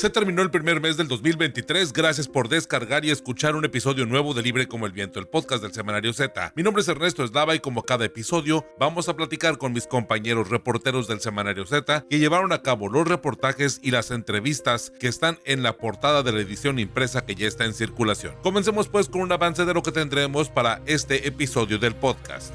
Se terminó el primer mes del 2023. Gracias por descargar y escuchar un episodio nuevo de Libre como el Viento, el podcast del Semanario Z. Mi nombre es Ernesto Eslava y como cada episodio vamos a platicar con mis compañeros reporteros del Semanario Z que llevaron a cabo los reportajes y las entrevistas que están en la portada de la edición impresa que ya está en circulación. Comencemos pues con un avance de lo que tendremos para este episodio del podcast.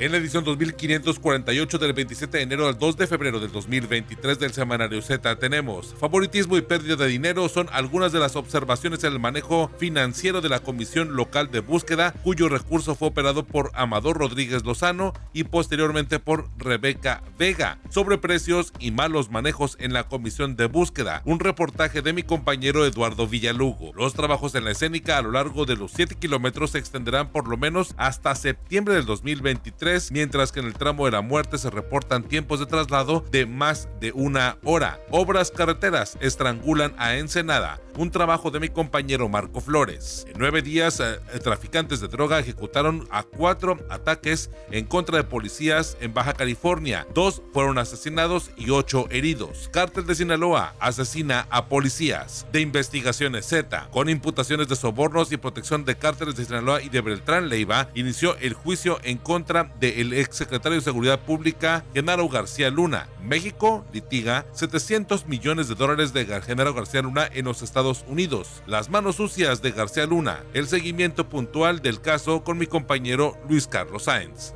En la edición 2548 del 27 de enero al 2 de febrero del 2023 del Semanario Z tenemos favoritismo y pérdida de dinero son algunas de las observaciones en el manejo financiero de la Comisión Local de Búsqueda, cuyo recurso fue operado por Amador Rodríguez Lozano y posteriormente por Rebeca Vega. Sobre precios y malos manejos en la Comisión de Búsqueda, un reportaje de mi compañero Eduardo Villalugo. Los trabajos en la escénica a lo largo de los 7 kilómetros se extenderán por lo menos hasta septiembre del 2023 mientras que en el tramo de la muerte se reportan tiempos de traslado de más de una hora. Obras carreteras estrangulan a Ensenada, un trabajo de mi compañero Marco Flores. En nueve días, eh, traficantes de droga ejecutaron a cuatro ataques en contra de policías en Baja California. Dos fueron asesinados y ocho heridos. Cártel de Sinaloa asesina a policías. De investigaciones Z, con imputaciones de sobornos y protección de cárteles de Sinaloa y de Beltrán Leiva, inició el juicio en contra del exsecretario de Seguridad Pública, Genaro García Luna. México litiga 700 millones de dólares de Genaro García Luna en los Estados Unidos. Las manos sucias de García Luna. El seguimiento puntual del caso con mi compañero Luis Carlos Sáenz.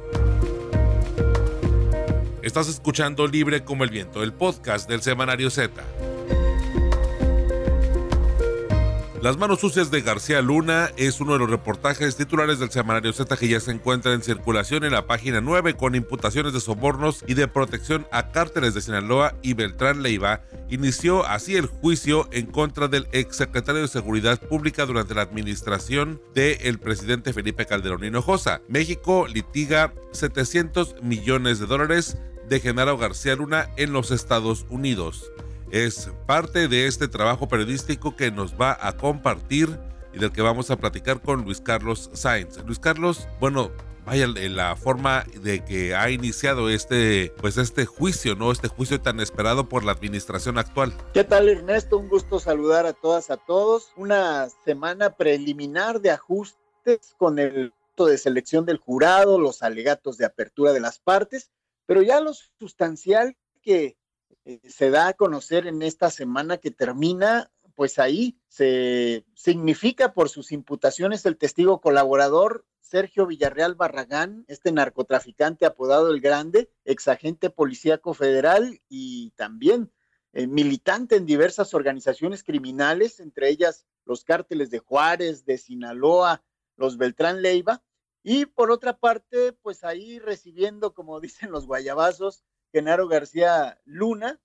Estás escuchando Libre como el Viento, el podcast del Semanario Z. Las manos sucias de García Luna es uno de los reportajes titulares del semanario Z que ya se encuentra en circulación en la página 9 con imputaciones de sobornos y de protección a cárteles de Sinaloa y Beltrán Leiva. Inició así el juicio en contra del exsecretario de Seguridad Pública durante la administración del presidente Felipe Calderón Hinojosa. México litiga 700 millones de dólares de Genaro García Luna en los Estados Unidos es parte de este trabajo periodístico que nos va a compartir y del que vamos a platicar con Luis Carlos Sainz. Luis Carlos, bueno, vaya la forma de que ha iniciado este pues este juicio, ¿no? Este juicio tan esperado por la administración actual. ¿Qué tal Ernesto? Un gusto saludar a todas a todos. Una semana preliminar de ajustes con el de selección del jurado, los alegatos de apertura de las partes, pero ya lo sustancial que eh, se da a conocer en esta semana que termina, pues ahí se significa por sus imputaciones el testigo colaborador Sergio Villarreal Barragán, este narcotraficante apodado El Grande, exagente policíaco federal y también eh, militante en diversas organizaciones criminales, entre ellas los cárteles de Juárez, de Sinaloa, los Beltrán Leiva, y por otra parte, pues ahí recibiendo, como dicen los guayabazos, Genaro García Luna,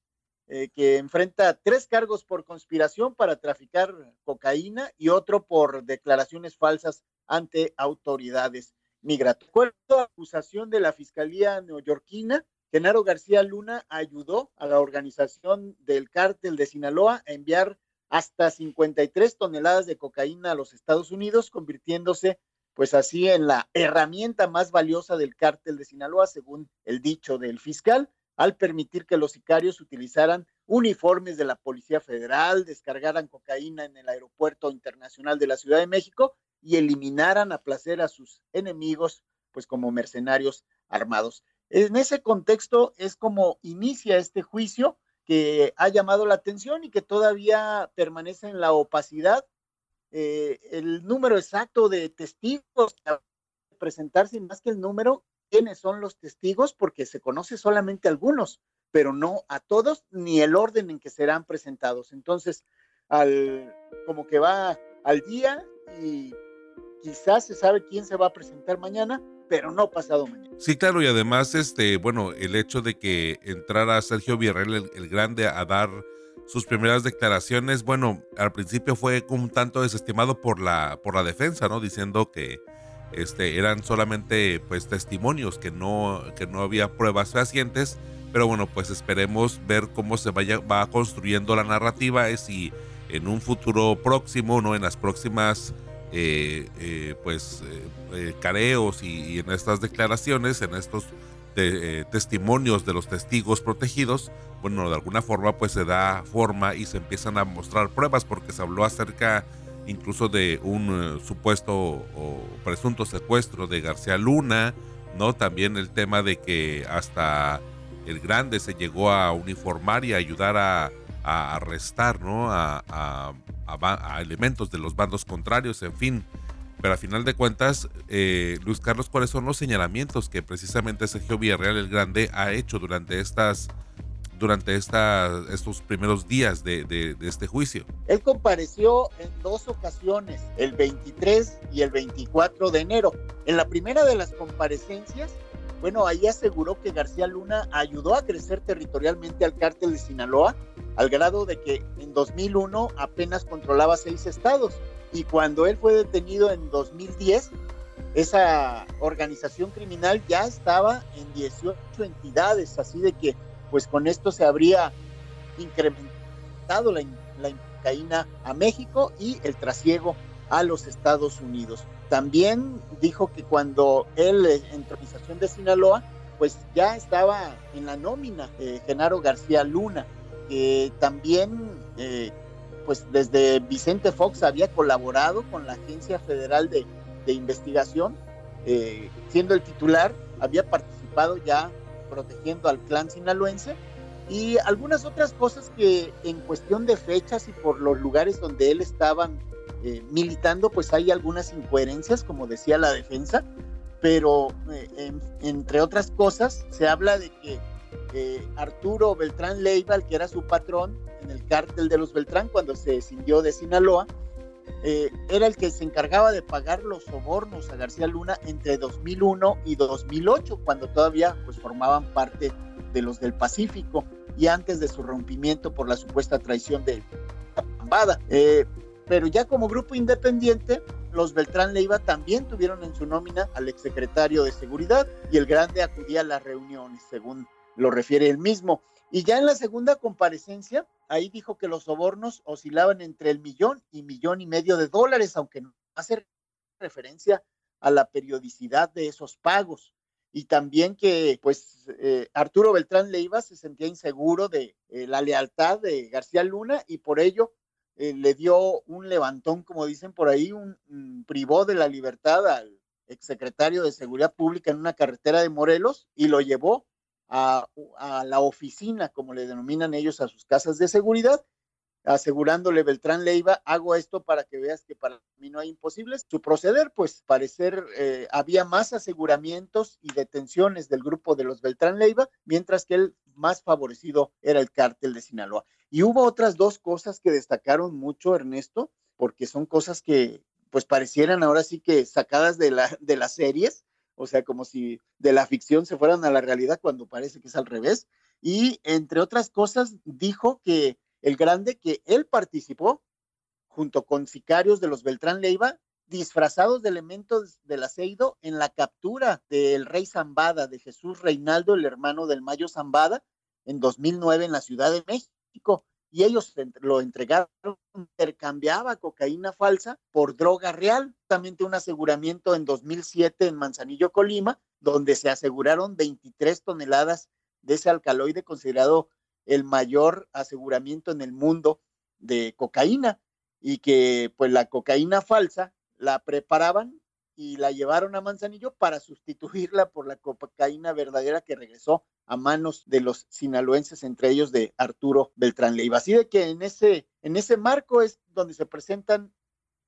eh, que enfrenta tres cargos por conspiración para traficar cocaína y otro por declaraciones falsas ante autoridades migratorias. la acusación de la Fiscalía neoyorquina, Genaro García Luna ayudó a la organización del cártel de Sinaloa a enviar hasta 53 toneladas de cocaína a los Estados Unidos, convirtiéndose pues así en la herramienta más valiosa del cártel de Sinaloa, según el dicho del fiscal, al permitir que los sicarios utilizaran uniformes de la Policía Federal, descargaran cocaína en el Aeropuerto Internacional de la Ciudad de México y eliminaran a placer a sus enemigos, pues como mercenarios armados. En ese contexto es como inicia este juicio que ha llamado la atención y que todavía permanece en la opacidad eh, el número exacto de testigos presentarse, más que el número, quiénes son los testigos, porque se conoce solamente algunos, pero no a todos, ni el orden en que serán presentados. Entonces, al, como que va al día y quizás se sabe quién se va a presentar mañana, pero no pasado mañana. Sí, claro, y además, este, bueno, el hecho de que entrara Sergio Villarreal el, el Grande a dar sus primeras declaraciones, bueno, al principio fue un tanto desestimado por la, por la defensa, ¿no? Diciendo que este, eran solamente pues testimonios, que no, que no había pruebas fehacientes, Pero bueno, pues esperemos ver cómo se vaya, va construyendo la narrativa y si en un futuro próximo, no en las próximas eh, eh, pues eh, careos y, en estas declaraciones, en estos testimonios de los testigos protegidos, bueno, de alguna forma pues se da forma y se empiezan a mostrar pruebas porque se habló acerca incluso de un supuesto o presunto secuestro de García Luna, ¿no? También el tema de que hasta el grande se llegó a uniformar y a ayudar a, arrestar, ¿no? A, a, elementos de los bandos contrarios, en fin. Pero a final de cuentas, eh, Luis Carlos, ¿cuáles son los señalamientos que precisamente Sergio Villarreal el Grande ha hecho durante estas durante esta, estos primeros días de, de, este juicio? Él compareció en dos ocasiones, el 23 y el 24 de enero. En la primera de las comparecencias, bueno, ahí aseguró que García Luna ayudó a crecer territorialmente al cártel de Sinaloa, al grado de que en 2001 apenas controlaba seis estados. Y cuando él fue detenido en 2010, esa organización criminal ya estaba en 18 entidades, así de que pues con esto se habría incrementado la, la a México y el trasiego a los Estados Unidos. También dijo que cuando él en organización de Sinaloa, pues ya estaba en la nómina eh, Genaro García Luna, que también eh, pues desde Vicente Fox había colaborado con la Agencia Federal de, Investigación, eh, siendo el titular, había participado ya protegiendo al clan sinaloense y algunas otras cosas que en cuestión de fechas y por los lugares donde él estaba eh, militando, pues hay algunas incoherencias, como decía la defensa, pero eh, entre otras cosas se habla de que eh, Arturo Beltrán Leiva, que era su patrón en el cártel de los Beltrán cuando se escindió de Sinaloa, era el que se encargaba de pagar los sobornos a García Luna entre 2001 y 2008, cuando todavía pues formaban parte de los del Pacífico y antes de su rompimiento por la supuesta traición de Pambada. Pero ya como grupo independiente, los Beltrán Leiva también tuvieron en su nómina al exsecretario de Seguridad y el Grande acudía a las reuniones, según lo refiere él mismo. Y ya en la segunda comparecencia, ahí dijo que los sobornos oscilaban entre el millón y millón y medio de dólares, aunque no hace referencia a la periodicidad de esos pagos. Y también que, pues, eh, Arturo Beltrán Leiva se sentía inseguro de eh, la lealtad de García Luna y por ello eh, le dio un levantón, como dicen por ahí, un, privó de la libertad al exsecretario de Seguridad Pública en una carretera de Morelos y lo llevó a, la oficina, como le denominan ellos, a sus casas de seguridad, asegurándole Beltrán Leiva, hago esto para que veas que para mí no hay imposibles. Su proceder, pues parecer eh, había más aseguramientos y detenciones del grupo de los Beltrán Leiva, mientras que el más favorecido era el cártel de Sinaloa. Y hubo otras dos cosas que destacaron mucho, Ernesto, porque son cosas que pues parecieran ahora sí que sacadas de, la, de las series, o sea, como si de la ficción se fueran a la realidad cuando parece que es al revés. Y entre otras cosas, dijo que el grande que él participó junto con sicarios de los Beltrán Leiva, disfrazados de elementos del aceido en la captura del rey Zambada, de Jesús Reinaldo, el hermano del Mayo Zambada, en 2009 en la Ciudad de México. Y ellos lo entregaron, intercambiaba cocaína falsa por droga real. También un aseguramiento en 2007 en Manzanillo, Colima, donde se aseguraron 23 toneladas de ese alcaloide considerado el mayor aseguramiento en el mundo de cocaína y que pues la cocaína falsa la preparaban y la llevaron a Manzanillo para sustituirla por la cocaína verdadera que regresó a manos de los sinaloenses, entre ellos de Arturo Beltrán Leiva. Así de que en ese, en ese marco es donde se presentan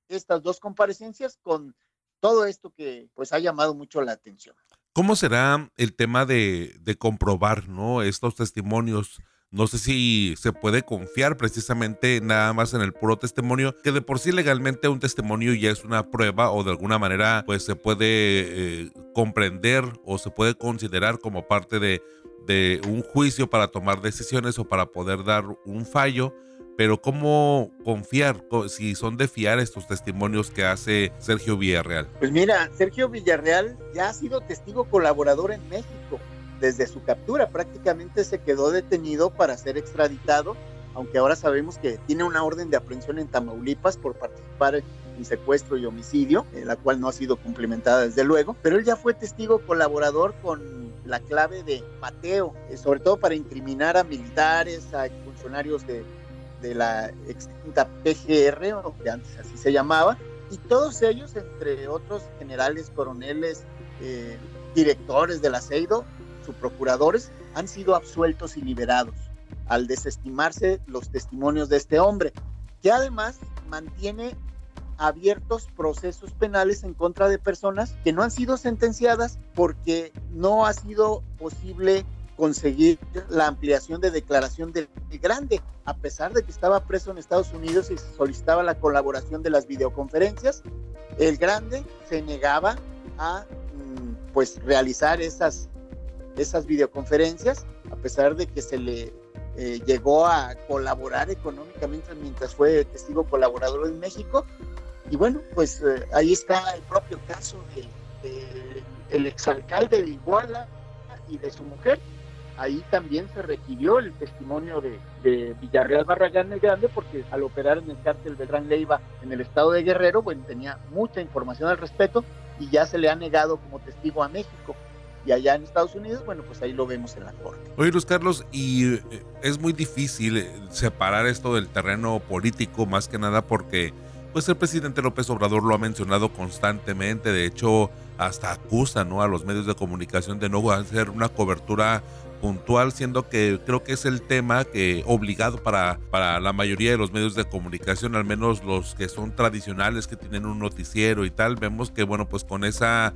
estas dos comparecencias con todo esto que pues ha llamado mucho la atención. ¿Cómo será el tema de, de comprobar ¿no? estos testimonios? No sé si se puede confiar precisamente nada más en el puro testimonio, que de por sí legalmente un testimonio ya es una prueba o de alguna manera pues se puede eh, comprender o se puede considerar como parte de, de un juicio para tomar decisiones o para poder dar un fallo. Pero ¿cómo confiar si son de fiar estos testimonios que hace Sergio Villarreal? Pues mira, Sergio Villarreal ya ha sido testigo colaborador en México desde su captura prácticamente se quedó detenido para ser extraditado, aunque ahora sabemos que tiene una orden de aprehensión en Tamaulipas por participar en secuestro y homicidio, eh, la cual no ha sido cumplimentada desde luego, pero él ya fue testigo colaborador con la clave de Mateo, eh, sobre todo para incriminar a militares, a funcionarios de, de la extinta PGR, o que antes así se llamaba, y todos ellos, entre otros generales, coroneles, eh, directores del aceido, procuradores, han sido absueltos y liberados al desestimarse los testimonios de este hombre, que además mantiene abiertos procesos penales en contra de personas que no han sido sentenciadas porque no ha sido posible conseguir la ampliación de declaración del grande, a pesar de que estaba preso en Estados Unidos y solicitaba la colaboración de las videoconferencias, el grande se negaba a mm, pues realizar esas esas videoconferencias, a pesar de que se le eh, llegó a colaborar económicamente mientras fue testigo colaborador en México. Y bueno, pues eh, ahí está el propio caso del de, el exalcalde de Iguala y de su mujer. Ahí también se requirió el testimonio de, Villarreal Barragán el Grande, porque al operar en el cártel Beltrán Leiva en el estado de Guerrero, bueno, tenía mucha información al respecto y ya se le ha negado como testigo a México y allá en Estados Unidos, bueno, pues ahí lo vemos en la corte. Oye, Luis Carlos, y eh, es muy difícil eh, separar esto del terreno político, más que nada porque pues el presidente López Obrador lo ha mencionado constantemente, de hecho hasta acusa ¿no? a los medios de comunicación de no hacer una cobertura puntual, siendo que creo que es el tema que obligado para, para la mayoría de los medios de comunicación, al menos los que son tradicionales, que tienen un noticiero y tal, vemos que bueno, pues con esa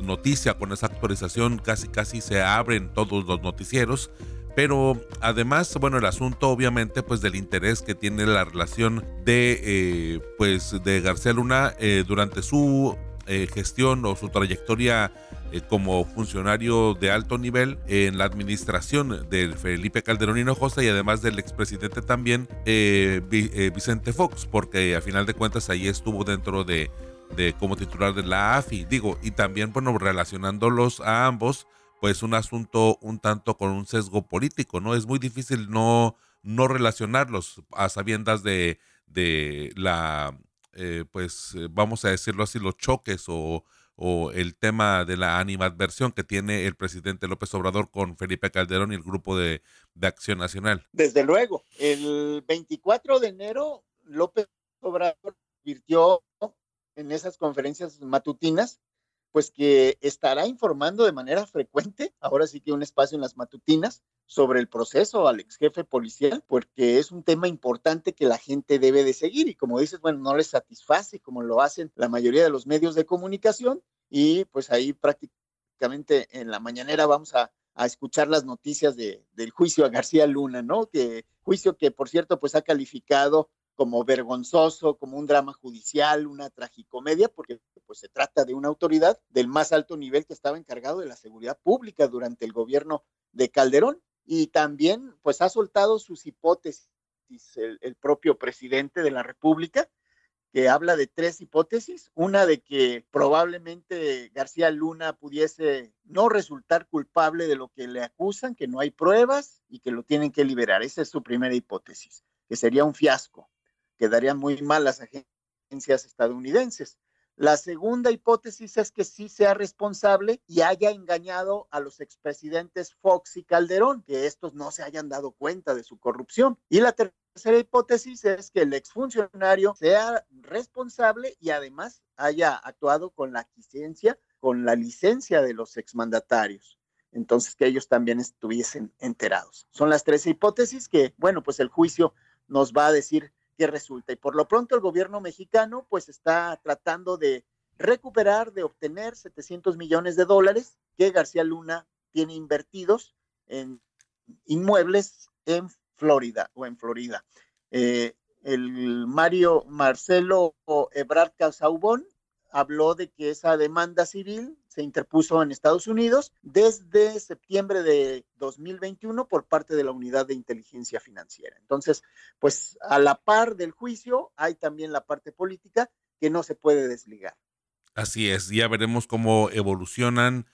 noticia, con esa actualización, casi casi se abren todos los noticieros. Pero además, bueno, el asunto obviamente pues del interés que tiene la relación de eh, pues de García Luna eh, durante su eh, gestión o su trayectoria como funcionario de alto nivel en la administración de Felipe Calderón Hinojosa y además del expresidente también Vicente Fox, porque a final de cuentas ahí estuvo dentro de de como titular de la AFI. Digo, y también, bueno, relacionándolos a ambos, pues un asunto un tanto con un sesgo político, ¿no? Es muy difícil no, no relacionarlos a sabiendas de, de la, eh, pues vamos a decirlo así, los choques o, o el tema de la animadversión que tiene el presidente López Obrador con Felipe Calderón y el grupo de, de Acción Nacional. Desde luego, el 24 de enero López Obrador virtió en esas conferencias matutinas, pues que estará informando de manera frecuente, ahora sí que un espacio en las matutinas, sobre el proceso al ex jefe policial, porque es un tema importante que la gente debe de seguir y como dices, bueno, no les satisface como lo hacen la mayoría de los medios de comunicación y pues ahí prácticamente en la mañanera vamos a, escuchar las noticias de, del juicio a García Luna, ¿no? Que juicio que por cierto pues ha calificado como vergonzoso, como un drama judicial, una tragicomedia, porque pues se trata de una autoridad del más alto nivel que estaba encargado de la seguridad pública durante el gobierno de Calderón. Y también pues ha soltado sus hipótesis el, el propio presidente de la República que habla de tres hipótesis, una de que probablemente García Luna pudiese no resultar culpable de lo que le acusan, que no hay pruebas y que lo tienen que liberar. Esa es su primera hipótesis, que sería un fiasco quedarían muy mal las agencias estadounidenses. La segunda hipótesis es que sí sea responsable y haya engañado a los expresidentes Fox y Calderón, que estos no se hayan dado cuenta de su corrupción. Y la tercera hipótesis es que el exfuncionario sea responsable y además haya actuado con la licencia, con la licencia de los exmandatarios. Entonces, que ellos también estuviesen enterados. Son las tres hipótesis que, bueno, pues el juicio nos va a decir resulta. Y por lo pronto el gobierno mexicano pues está tratando de recuperar, de obtener 700 millones de dólares que García Luna tiene invertidos en inmuebles en Florida o en Florida. Eh, el Mario Marcelo Ebrard Casaubón habló de que esa demanda civil se interpuso en Estados Unidos desde septiembre de 2021 por parte de la Unidad de Inteligencia Financiera. Entonces, pues a la par del juicio hay también la parte política que no se puede desligar. Así es, ya veremos cómo evolucionan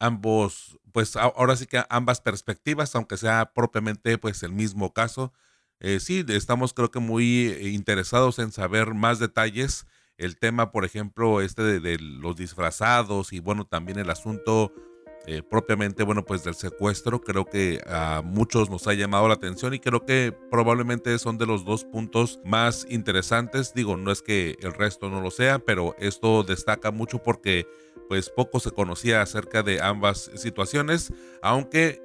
ambos, pues ahora sí que ambas perspectivas, aunque sea propiamente pues el mismo caso. Eh, sí, estamos creo que muy eh, interesados en saber más detalles. El tema, por ejemplo, este de, los disfrazados y bueno, también el asunto eh, propiamente, bueno, pues del secuestro, creo que a muchos nos ha llamado la atención y creo que probablemente son de los dos puntos más interesantes. Digo, no es que el resto no lo sea, pero esto destaca mucho porque pues poco se conocía acerca de ambas situaciones, aunque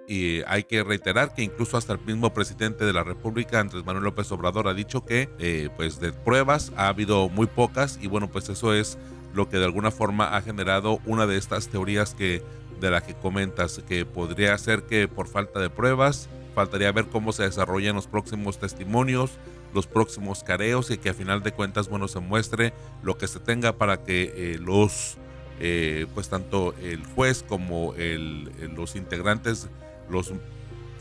hay que reiterar que incluso hasta el mismo presidente de la República, Andrés Manuel López Obrador, ha dicho que eh, pues de pruebas ha habido muy pocas y bueno, pues eso es lo que de alguna forma ha generado una de estas teorías que de la que comentas, que podría ser que por falta de pruebas, faltaría ver cómo se desarrollan los próximos testimonios, los próximos careos y que a final de cuentas, bueno, se muestre lo que se tenga para que eh, los eh, pues tanto el juez como el, los integrantes, los,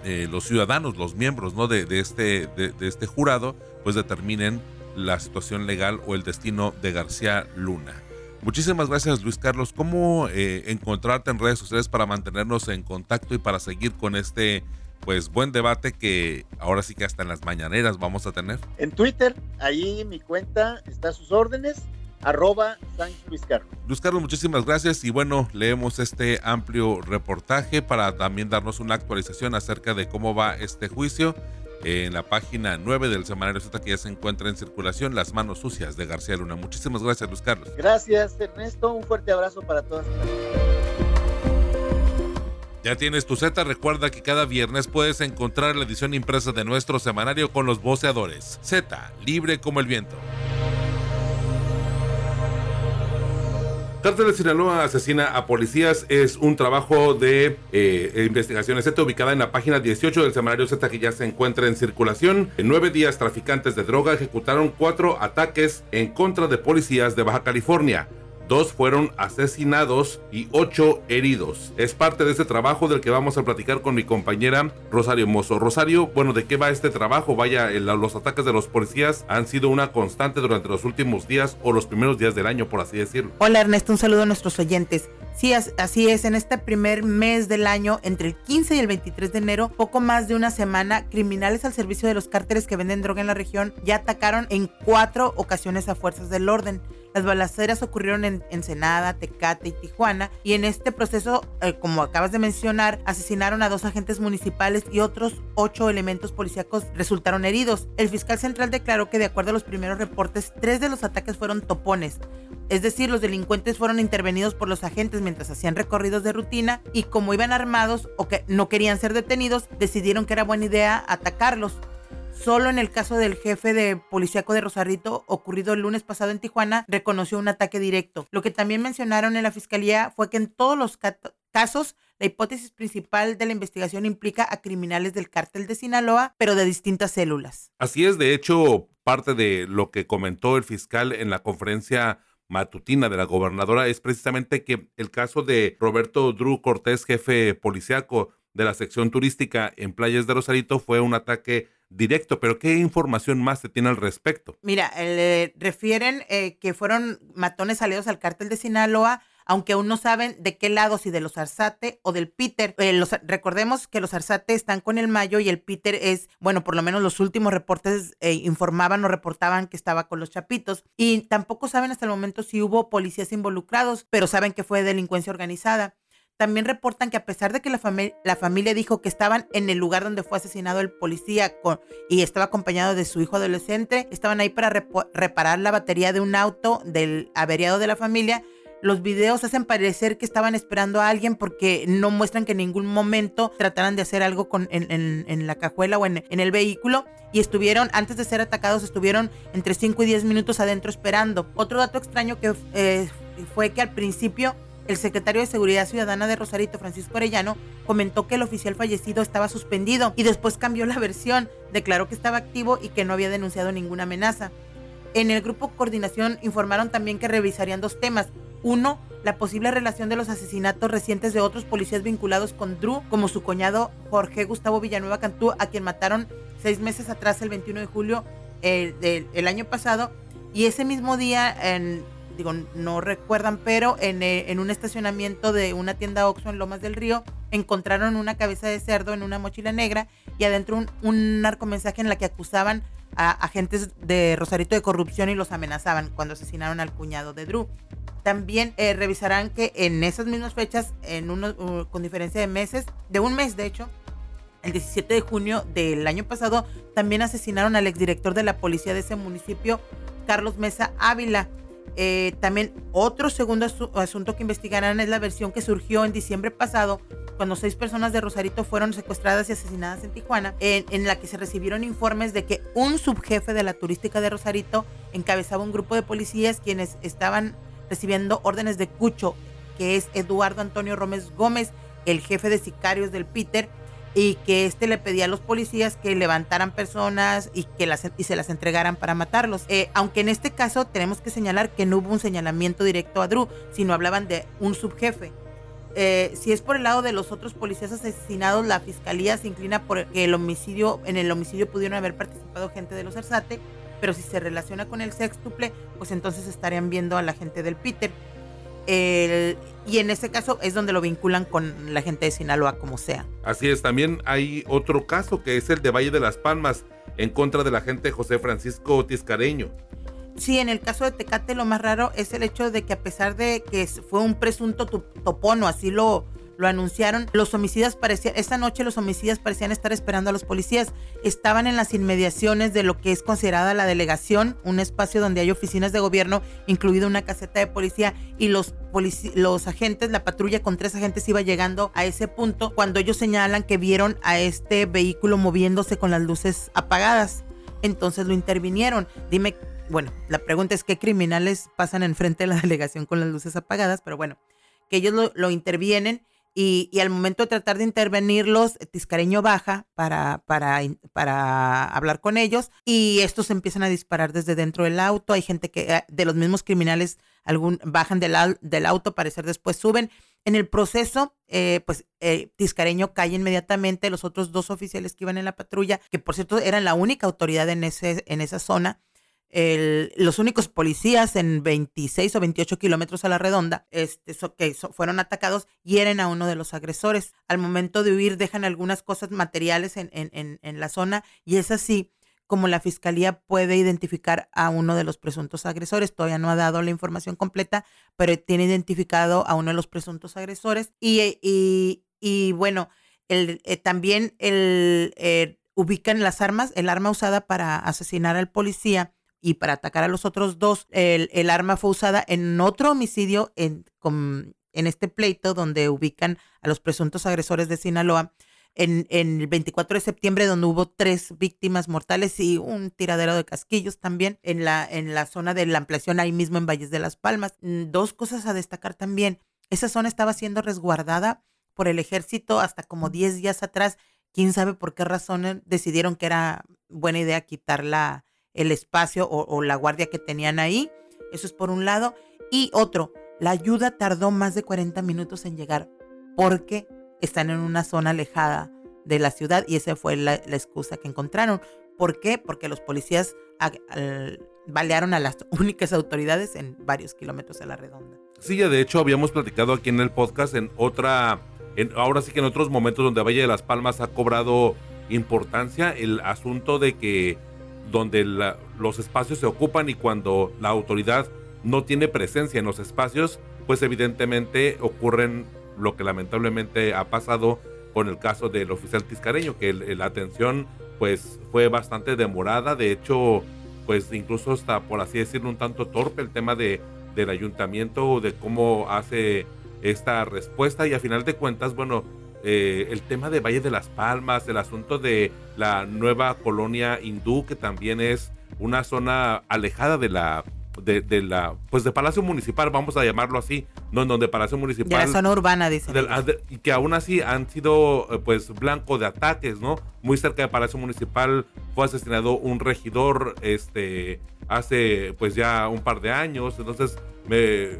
eh, los ciudadanos, los miembros ¿no? de, este, de, este jurado, pues determinen la situación legal o el destino de García Luna. Muchísimas gracias Luis Carlos. ¿Cómo eh, encontrarte en redes sociales para mantenernos en contacto y para seguir con este pues buen debate que ahora sí que hasta en las mañaneras vamos a tener? En Twitter, ahí mi cuenta está a sus órdenes arroba San Luis Carlos. Luis Carlos, muchísimas gracias y bueno, leemos este amplio reportaje para también darnos una actualización acerca de cómo va este juicio en la página 9 del semanario Z que ya se encuentra en circulación, Las manos sucias de García Luna. Muchísimas gracias, Luis Carlos. Gracias, Ernesto. Un fuerte abrazo para todas. Ya tienes tu Z, recuerda que cada viernes puedes encontrar la edición impresa de nuestro semanario con los voceadores. Z, libre como el viento. Cártel de Sinaloa asesina a policías. Es un trabajo de eh, investigación Z ubicada en la página 18 del semanario Z que ya se encuentra en circulación. En nueve días, traficantes de droga ejecutaron cuatro ataques en contra de policías de Baja California dos fueron asesinados y ocho heridos. Es parte de este trabajo del que vamos a platicar con mi compañera Rosario Mozo. Rosario, bueno, ¿de qué va este trabajo? Vaya, los ataques de los policías han sido una constante durante los últimos días o los primeros días del año, por así decirlo. Hola Ernesto, un saludo a nuestros oyentes. Sí, así es, en este primer mes del año, entre el 15 y el 23 de enero, poco más de una semana, criminales al servicio de los cárteles que venden droga en la región ya atacaron en cuatro ocasiones a fuerzas del orden. Las balaceras ocurrieron en Ensenada, Tecate y Tijuana y en este proceso, eh, como acabas de mencionar, asesinaron a dos agentes municipales y otros ocho elementos policíacos resultaron heridos. El fiscal central declaró que de acuerdo a los primeros reportes, tres de los ataques fueron topones. Es decir, los delincuentes fueron intervenidos por los agentes mientras hacían recorridos de rutina y como iban armados o que no querían ser detenidos, decidieron que era buena idea atacarlos. Solo en el caso del jefe de policíaco de Rosarito, ocurrido el lunes pasado en Tijuana, reconoció un ataque directo. Lo que también mencionaron en la fiscalía fue que en todos los casos la hipótesis principal de la investigación implica a criminales del cártel de Sinaloa, pero de distintas células. Así es, de hecho, parte de lo que comentó el fiscal en la conferencia matutina de la gobernadora es precisamente que el caso de Roberto Drew Cortés, jefe policíaco de la sección turística en Playas de Rosarito, fue un ataque directo, pero ¿qué información más se tiene al respecto? Mira, le refieren eh, que fueron matones aliados al cártel de Sinaloa, aunque aún no saben de qué lado, si de los Arzate o del Peter. Eh, los, recordemos que los Arzate están con el Mayo y el Peter es, bueno, por lo menos los últimos reportes eh, informaban o reportaban que estaba con los Chapitos. Y tampoco saben hasta el momento si hubo policías involucrados, pero saben que fue delincuencia organizada. También reportan que a pesar de que la, la familia dijo que estaban en el lugar donde fue asesinado el policía y estaba acompañado de su hijo adolescente, estaban ahí para reparar la batería de un auto del averiado de la familia, los videos hacen parecer que estaban esperando a alguien porque no muestran que en ningún momento trataran de hacer algo con, en, la cajuela o en, el vehículo. Y estuvieron, antes de ser atacados, estuvieron entre 5 y 10 minutos adentro esperando. Otro dato extraño que eh, fue que al principio el secretario de Seguridad Ciudadana de Rosarito, Francisco Arellano, comentó que el oficial fallecido estaba suspendido y después cambió la versión, declaró que estaba activo y que no había denunciado ninguna amenaza. En el grupo Coordinación informaron también que revisarían dos temas. Uno, la posible relación de los asesinatos recientes de otros policías vinculados con Drew, como su cuñado Jorge Gustavo Villanueva Cantú, a quien mataron seis meses atrás, el 21 de julio eh, del año pasado. Y ese mismo día, en digo, no recuerdan, pero en, eh, en un estacionamiento de una tienda Oxxo en Lomas del Río encontraron una cabeza de cerdo en una mochila negra y adentro un, un narcomensaje en la que acusaban a agentes de Rosarito de corrupción y los amenazaban cuando asesinaron al cuñado de Drew. También eh, revisarán que en esas mismas fechas, en uno, uh, con diferencia de meses, de un mes de hecho, el 17 de junio del año pasado, también asesinaron al exdirector de la policía de ese municipio, Carlos Mesa Ávila. Eh, también otro segundo asu asunto que investigarán es la versión que surgió en diciembre pasado cuando seis personas de Rosarito fueron secuestradas y asesinadas en Tijuana, en, en, la que se recibieron informes de que un subjefe de la turística de Rosarito encabezaba un grupo de policías quienes estaban recibiendo órdenes de Cucho, que es Eduardo Antonio Rómez Gómez, el jefe de sicarios del Peter, y que este le pedía a los policías que levantaran personas y que las y se las entregaran para matarlos. Eh, aunque en este caso tenemos que señalar que no hubo un señalamiento directo a Drew, sino hablaban de un subjefe. Eh, si es por el lado de los otros policías asesinados, la fiscalía se inclina por que el homicidio, en el homicidio pudieron haber participado gente de los Arzate, pero si se relaciona con el sextuple, pues entonces estarían viendo a la gente del Peter. El, y en ese caso es donde lo vinculan con la gente de Sinaloa, como sea. Así es, también hay otro caso que es el de Valle de las Palmas en contra de la gente José Francisco Tiscareño. Sí, en el caso de Tecate lo más raro es el hecho de que a pesar de que fue un presunto topono, así lo, lo anunciaron. Los homicidas parecían, esta noche los homicidas parecían estar esperando a los policías. Estaban en las inmediaciones de lo que es considerada la delegación, un espacio donde hay oficinas de gobierno, incluido una caseta de policía, y los, los agentes, la patrulla con tres agentes iba llegando a ese punto cuando ellos señalan que vieron a este vehículo moviéndose con las luces apagadas. Entonces lo intervinieron. Dime, bueno, la pregunta es qué criminales pasan enfrente de la delegación con las luces apagadas, pero bueno, que ellos lo, lo intervienen y, y, al momento de tratar de intervenirlos, Tiscareño baja para, para, para hablar con ellos y estos empiezan a disparar desde dentro del auto. Hay gente que, eh, de los mismos criminales, algún, bajan del, del auto, parecer después suben. En el proceso, eh, pues eh, Tiscareño cae inmediatamente. Los otros dos oficiales que iban en la patrulla, que por cierto eran la única autoridad en, ese, en esa zona, el, los únicos policías en 26 o 28 kilómetros a la redonda este, so, que so, fueron atacados hieren a uno de los agresores. Al momento de huir dejan algunas cosas materiales en, en, en, la zona y es así como la fiscalía puede identificar a uno de los presuntos agresores. Todavía no ha dado la información completa, pero tiene identificado a uno de los presuntos agresores. Y, y, y bueno, el, eh, también el, eh, ubican las armas, el arma usada para asesinar al policía y para atacar a los otros dos, el, el arma fue usada en otro homicidio en, con, en este pleito donde ubican a los presuntos agresores de Sinaloa. En, en, el 24 de septiembre, donde hubo tres víctimas mortales y un tiradero de casquillos también en la, en la zona de la ampliación ahí mismo en Valles de las Palmas. Mm, dos cosas a destacar también. Esa zona estaba siendo resguardada por el ejército hasta como 10 días atrás. Quién sabe por qué razón decidieron que era buena idea quitarla el espacio o, o, la guardia que tenían ahí. Eso es por un lado. Y otro, la ayuda tardó más de 40 minutos en llegar porque están en una zona alejada de la ciudad y esa fue la, excusa que encontraron. ¿Por qué? Porque los policías balearon a las únicas autoridades en varios kilómetros a la redonda. Sí, ya de hecho habíamos platicado aquí en el podcast en otra, en, ahora sí que en otros momentos donde Valle de las Palmas ha cobrado importancia el asunto de que donde la, los espacios se ocupan y cuando la autoridad no tiene presencia en los espacios, pues evidentemente ocurren lo que lamentablemente ha pasado con el caso del oficial tiscareño, que la atención pues fue bastante demorada, de hecho pues incluso hasta por así decirlo un tanto torpe el tema de, del ayuntamiento, de cómo hace esta respuesta. Y a final de cuentas, bueno, eh, el tema de Valle de las Palmas, el asunto de la nueva colonia hindú, que también es una zona alejada de la de, de, la pues de Palacio Municipal, vamos a llamarlo así, no en donde Palacio Municipal. De la zona urbana, dice. Y que aún así han sido eh, pues blanco de ataques, ¿no? Muy cerca de Palacio Municipal fue asesinado un regidor este hace pues ya un par de años, entonces me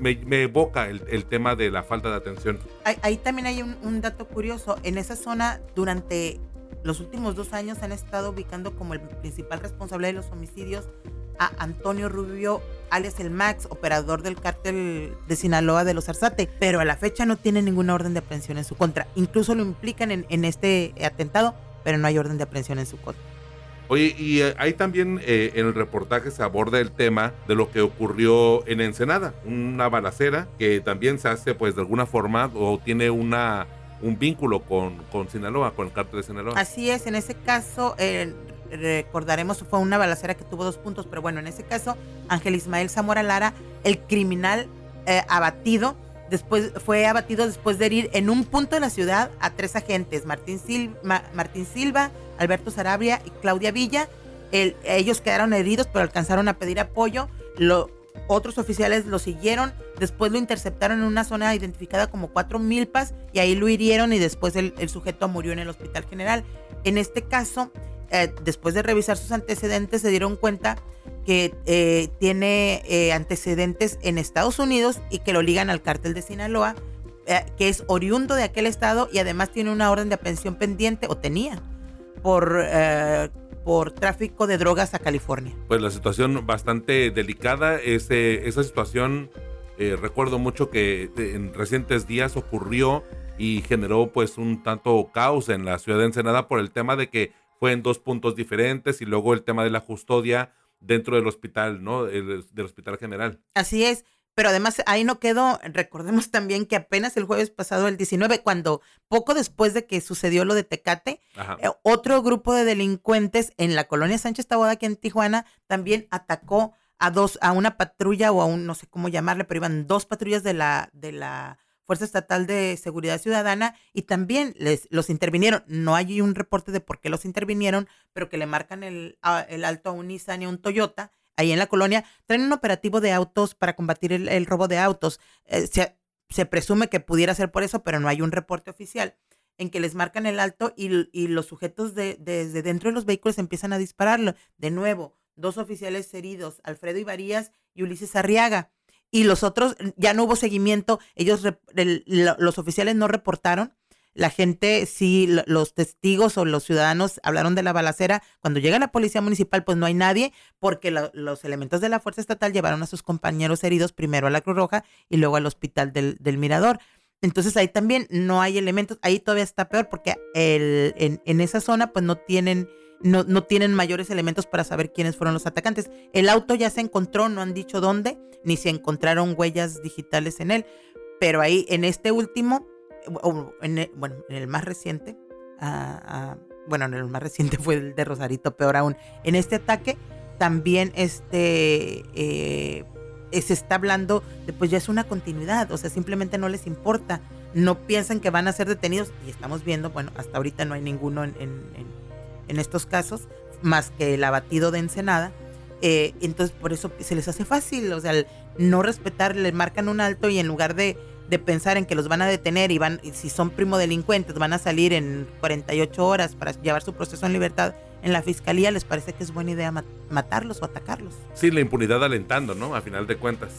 me, me evoca el, el, tema de la falta de atención. Ahí, ahí también hay un, un, dato curioso. En esa zona, durante los últimos dos años, han estado ubicando como el principal responsable de los homicidios a Antonio Rubio alias el Max, operador del cártel de Sinaloa de los Arzate, pero a la fecha no tiene ninguna orden de aprehensión en su contra. Incluso lo implican en, en este atentado, pero no hay orden de aprehensión en su contra. Oye, y eh, ahí también eh, en el reportaje se aborda el tema de lo que ocurrió en Ensenada, una balacera que también se hace pues de alguna forma o tiene una un vínculo con, con Sinaloa, con el cártel de Sinaloa. Así es, en ese caso eh, recordaremos fue una balacera que tuvo dos puntos, pero bueno, en ese caso Ángel Ismael Zamora Lara, el criminal abatido, después fue abatido después de herir en un punto de la ciudad a tres agentes, Martín Silva, Martín Silva Alberto Sarabia y Claudia Villa. ellos quedaron heridos, pero alcanzaron a pedir apoyo. otros oficiales lo siguieron, después lo interceptaron en una zona identificada como Cuatro Milpas y ahí lo hirieron y después el, sujeto murió en el Hospital General. En este caso, eh, después de revisar sus antecedentes, se dieron cuenta que eh, tiene eh, antecedentes en Estados Unidos y que lo ligan al cártel de Sinaloa, que es oriundo de aquel estado y además tiene una orden de aprehensión pendiente, o tenía, por, eh, por tráfico de drogas a California. Pues la situación bastante delicada, esa situación eh, recuerdo mucho que en recientes días ocurrió y generó pues un tanto caos en la ciudad de Ensenada por el tema de que fue en dos puntos diferentes y luego el tema de la custodia dentro del hospital, ¿no? del hospital general. Así es. Pero además ahí no quedó, recordemos también que apenas el jueves pasado, el 19, cuando poco después de que sucedió lo de Tecate, eh, otro grupo de delincuentes en la colonia Sánchez Taboada, aquí en Tijuana, también atacó a dos, a una patrulla o a un, no sé cómo llamarle, pero iban dos patrullas de la, de la Fuerza Estatal de Seguridad Ciudadana y también les, los intervinieron. No hay un reporte de por qué los intervinieron, pero que le marcan el, el alto a un Nissan y a un Toyota ahí en la colonia, traen un operativo de autos para combatir el, robo de autos. Eh, se, presume que pudiera ser por eso, pero no hay un reporte oficial en que les marcan el alto y, los sujetos de, desde dentro de los vehículos empiezan a dispararlo. De nuevo, dos oficiales heridos, Alfredo Ibarías y Ulises Arriaga. Y los otros, ya no hubo seguimiento, ellos, los oficiales no reportaron la gente, sí, los testigos o los ciudadanos hablaron de la balacera. Cuando llega la policía municipal, pues no hay nadie, porque los elementos de la Fuerza Estatal llevaron a sus compañeros heridos primero a la Cruz Roja y luego al hospital del, del Mirador. Entonces ahí también no hay elementos, ahí todavía está peor porque el, en, en, esa zona pues no tienen, no, no tienen mayores elementos para saber quiénes fueron los atacantes. El auto ya se encontró, no han dicho dónde, ni se encontraron huellas digitales en él, pero ahí en este último en el, bueno, en el más reciente, bueno, en el más reciente fue el de Rosarito, peor aún. En este ataque también este, eh, se está hablando de, pues ya es una continuidad, o sea, simplemente no les importa, no piensan que van a ser detenidos y estamos viendo, bueno, hasta ahorita no hay ninguno en, en, estos casos, más que el abatido de Ensenada. Eh, entonces por eso se les hace fácil, o sea, no respetar, le marcan un alto y en lugar de de pensar en que los van a detener y van, si son primo delincuentes, van a salir en 48 horas para llevar su proceso en libertad en la fiscalía, les parece que es buena idea matarlos o atacarlos. Sí, la impunidad alentando, ¿no? A final de cuentas.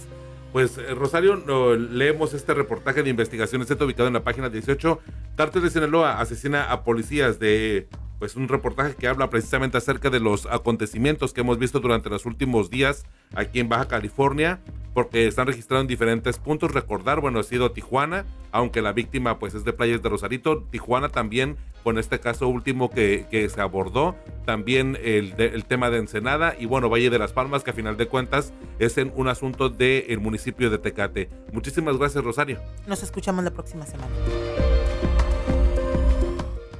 Pues eh, Rosario, leemos este reportaje de investigación, está ubicado en la página 18. Cártel de Sinaloa asesina a policías de pues un reportaje que habla precisamente acerca de los acontecimientos que hemos visto durante los últimos días aquí en Baja California, porque están registrados en diferentes puntos. Recordar, bueno, ha sido Tijuana, aunque la víctima pues es de Playas de Rosarito. Tijuana también, con este caso último que, que se abordó, también el, el, tema de Ensenada y bueno, Valle de las Palmas, que a final de cuentas es en un asunto del municipio de Tecate. Muchísimas gracias, Rosario. Nos escuchamos la próxima semana.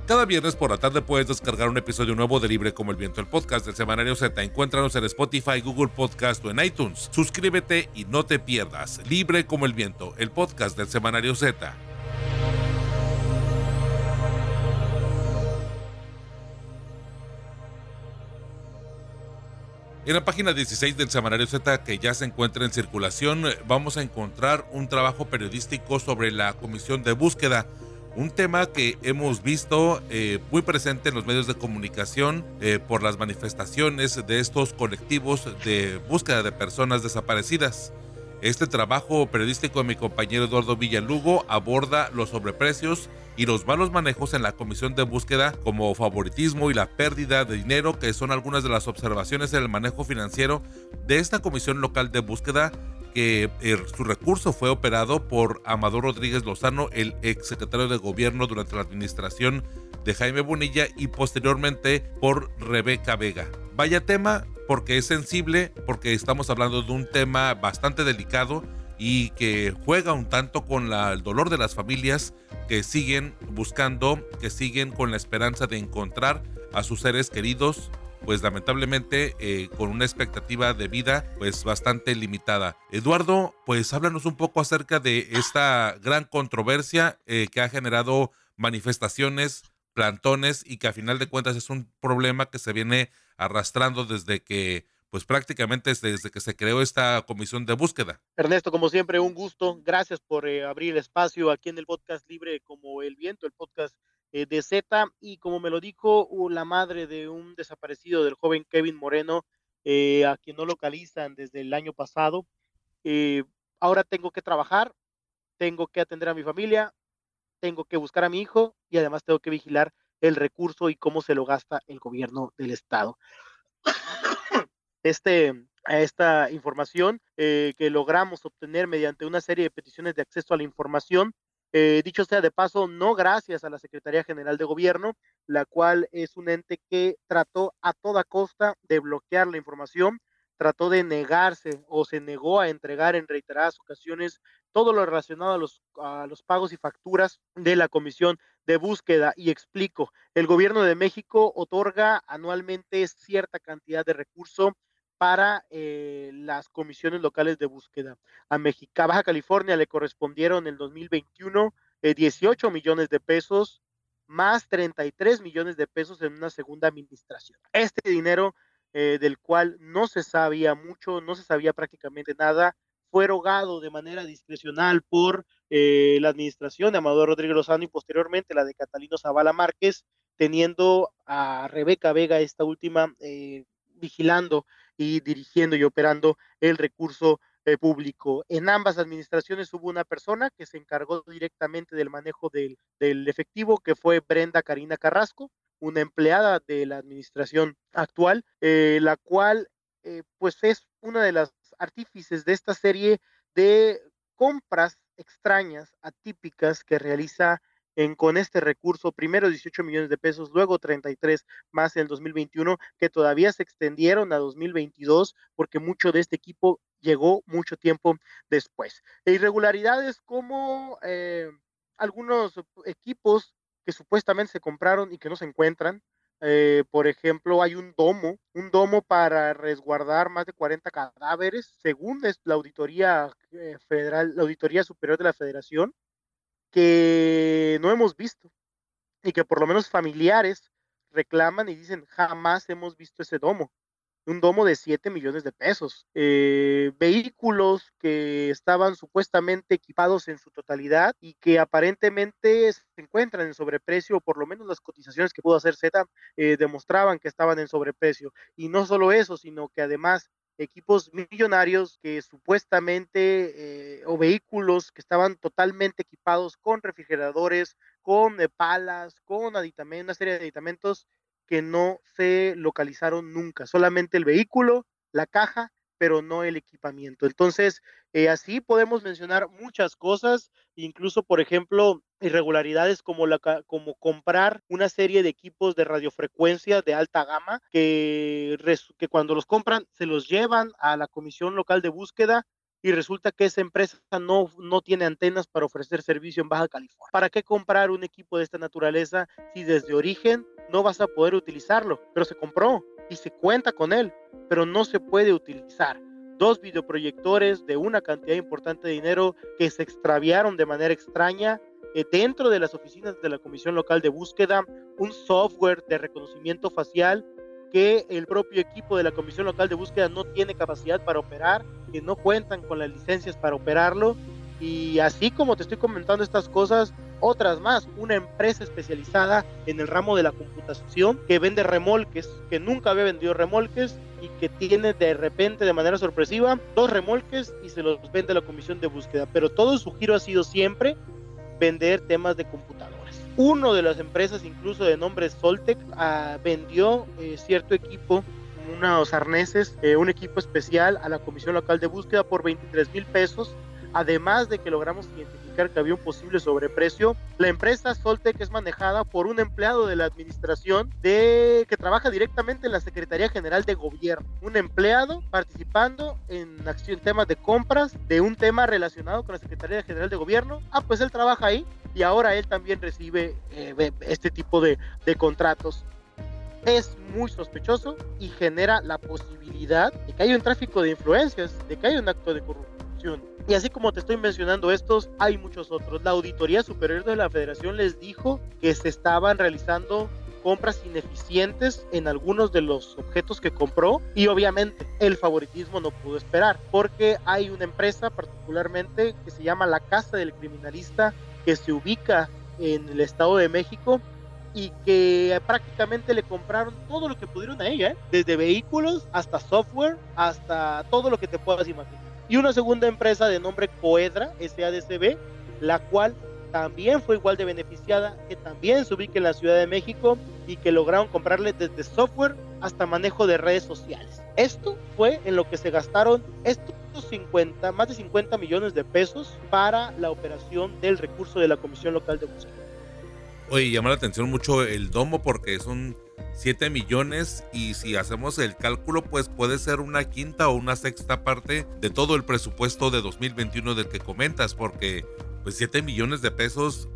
Cada viernes por la tarde puedes descargar un episodio nuevo de Libre como el Viento, el podcast del Semanario Z. Encuéntranos en Spotify, Google Podcast o en iTunes. Suscríbete y no te pierdas. Libre como el Viento, el podcast del Semanario Z. En la página 16 del Semanario Z, que ya se encuentra en circulación, vamos a encontrar un trabajo periodístico sobre la comisión de búsqueda un tema que hemos visto eh, muy presente en los medios de comunicación eh, por las manifestaciones de estos colectivos de búsqueda de personas desaparecidas. Este trabajo periodístico de mi compañero Eduardo Villalugo aborda los sobreprecios y los malos manejos en la comisión de búsqueda como favoritismo y la pérdida de dinero que son algunas de las observaciones en el manejo financiero de esta comisión local de búsqueda que eh, su recurso fue operado por Amador Rodríguez Lozano, el ex secretario de gobierno durante la administración de Jaime Bonilla y posteriormente por Rebeca Vega. Vaya tema porque es sensible, porque estamos hablando de un tema bastante delicado y que juega un tanto con el dolor de las familias que siguen buscando, que siguen con la esperanza de encontrar a sus seres queridos pues lamentablemente eh, con una expectativa de vida pues bastante limitada. Eduardo, pues háblanos un poco acerca de esta gran controversia eh, que ha generado manifestaciones, plantones y que a final de cuentas es un problema que se viene arrastrando desde que pues prácticamente desde que se creó esta comisión de búsqueda. Ernesto, como siempre, un gusto. Gracias por eh, abrir espacio aquí en el podcast Libre como el viento, el podcast eh, de Z. Y como me lo dijo uh, la madre de un desaparecido del joven Kevin Moreno, eh, a quien no localizan desde el año pasado, ahora tengo que trabajar, tengo que atender a mi familia, tengo que buscar a mi hijo y además tengo que vigilar el recurso y cómo se lo gasta el gobierno del estado este, esta información eh, que logramos obtener mediante una serie de peticiones de acceso a la información. Eh, dicho sea de paso, no gracias a la Secretaría General de Gobierno, la cual es un ente que trató a toda costa de bloquear la información, trató de negarse o se negó a entregar en reiteradas ocasiones todo lo relacionado a los, a los pagos y facturas de la Comisión de Búsqueda. Y explico, el gobierno de México otorga anualmente cierta cantidad de recursos para eh, las comisiones locales de búsqueda. A México, Baja California le correspondieron en el 2021 18 eh, millones de pesos más 33 millones de pesos en una segunda administración. Este dinero eh, del cual no se sabía mucho, no se sabía prácticamente nada, fue erogado de manera discrecional por la administración de Amador Rodríguez Lozano y posteriormente la de Catalino Zavala Márquez, teniendo a Rebeca Vega, esta última, vigilando y dirigiendo y operando el recurso eh, público. En ambas administraciones hubo una persona que se encargó directamente del manejo del, efectivo, que fue Brenda Karina Carrasco, una empleada de la administración actual, eh, la cual eh, pues es una de las artífices de esta serie de compras extrañas, atípicas que realiza con este recurso, primero 18 millones de pesos, luego 33 más en el 2021, que todavía se extendieron a 2022 porque mucho de este equipo llegó mucho tiempo después. E irregularidades como eh, algunos equipos que supuestamente se compraron y que no se encuentran. Eh, por ejemplo, hay un domo, un domo para resguardar más de 40 cadáveres, según la auditoría eh, federal, la auditoría superior de la Federación que no hemos visto y que por lo menos familiares reclaman y dicen jamás hemos visto ese domo. Un domo de 7 millones de pesos. Eh, vehículos que estaban supuestamente equipados en su totalidad y que aparentemente se encuentran en sobreprecio, o por lo menos las cotizaciones que pudo hacer Z eh, demostraban que estaban en sobreprecio. Y no solo eso, sino que además equipos millonarios que supuestamente, eh, o vehículos que estaban totalmente equipados con refrigeradores, con eh, palas, con aditamentos, una serie de aditamentos que no se localizaron nunca, solamente el vehículo, la caja pero no el equipamiento. Entonces, eh, así podemos mencionar muchas cosas, incluso, por ejemplo, irregularidades como, la, como comprar una serie de equipos de radiofrecuencia de alta gama que, que cuando los compran se los llevan a la comisión local de búsqueda y resulta que esa empresa no, no tiene antenas para ofrecer servicio en Baja California. ¿Para qué comprar un equipo de esta naturaleza si desde origen no vas a poder utilizarlo? Pero se compró y se cuenta con él, pero no se puede utilizar. Dos videoproyectores de una cantidad importante de dinero que se extraviaron de manera extraña eh, dentro de las oficinas de la Comisión Local de Búsqueda, un software de reconocimiento facial que el propio equipo de la Comisión Local de Búsqueda no tiene capacidad para operar, que no cuentan con las licencias para operarlo. Y así como te estoy comentando estas cosas, otras más, una empresa especializada en el ramo de la computación que vende remolques, que nunca había vendido remolques y que tiene de repente de manera sorpresiva dos remolques y se los vende la comisión de búsqueda, pero todo su giro ha sido siempre vender temas de computadoras. Uno de las empresas, incluso de nombre Soltec, ah, vendió eh, cierto equipo unos arneses, eh, un equipo especial a la Comisión Local de Búsqueda por 23 mil pesos, además de que logramos identificar que había un posible sobreprecio. La empresa Soltec es manejada por un empleado de la administración de, que trabaja directamente en la Secretaría General de Gobierno, un empleado participando en temas de compras de un tema relacionado con la Secretaría General de Gobierno. Ah, pues él trabaja ahí y ahora él también recibe eh, este tipo de, de contratos es muy sospechoso y genera la posibilidad de que haya un tráfico de influencias, de que haya un acto de corrupción. Y así como te estoy mencionando estos, hay muchos otros. La Auditoría Superior de la Federación les dijo que se estaban realizando compras ineficientes en algunos de los objetos que compró y obviamente el favoritismo no pudo esperar porque hay una empresa particularmente que se llama la Casa del Criminalista que se ubica en el Estado de México y que prácticamente le compraron todo lo que pudieron a ella, ¿eh? desde vehículos hasta software, hasta todo lo que te puedas imaginar. Y una segunda empresa de nombre Coedra, SADCB, la cual también fue igual de beneficiada, que también se ubica en la Ciudad de México y que lograron comprarle desde software hasta manejo de redes sociales. Esto fue en lo que se gastaron estos 50, más de 50 millones de pesos para la operación del recurso de la Comisión Local de Búsqueda. Oye, llama la atención mucho el domo porque son 7 millones y si hacemos el cálculo pues puede ser una quinta o una sexta parte de todo el presupuesto de 2021 del que comentas porque pues 7 millones de pesos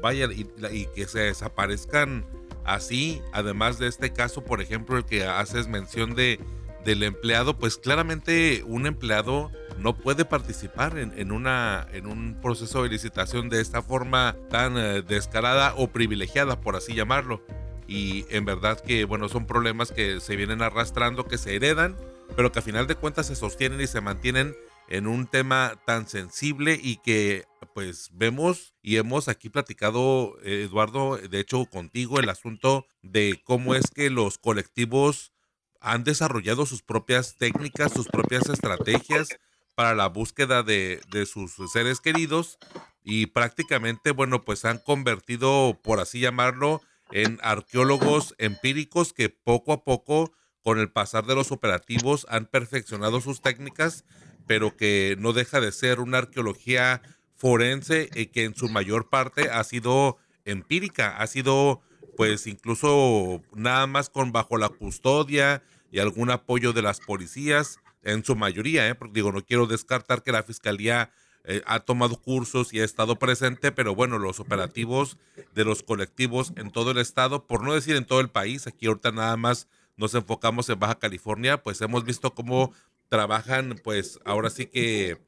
vaya y, y, que se desaparezcan así además de este caso por ejemplo el que haces mención de del empleado pues claramente un empleado no puede participar en, una, en un proceso de licitación de esta forma tan eh, descarada o privilegiada, por así llamarlo. Y en verdad que, bueno, son problemas que se vienen arrastrando, que se heredan, pero que a final de cuentas se sostienen y se mantienen en un tema tan sensible y que pues vemos y hemos aquí platicado, Eduardo, de hecho contigo, el asunto de cómo es que los colectivos han desarrollado sus propias técnicas, sus propias estrategias para la búsqueda de, sus seres queridos y prácticamente, bueno, pues han convertido, por así llamarlo, en arqueólogos empíricos que poco a poco, con el pasar de los operativos, han perfeccionado sus técnicas, pero que no deja de ser una arqueología forense y que en su mayor parte ha sido empírica, ha sido pues incluso nada más con bajo la custodia y algún apoyo de las policías en su mayoría, ¿eh? Porque digo, no quiero descartar que la fiscalía eh, ha tomado cursos y ha estado presente, pero bueno, los operativos de los colectivos en todo el estado, por no decir en todo el país, aquí ahorita nada más nos enfocamos en Baja California, pues hemos visto cómo trabajan, pues ahora sí que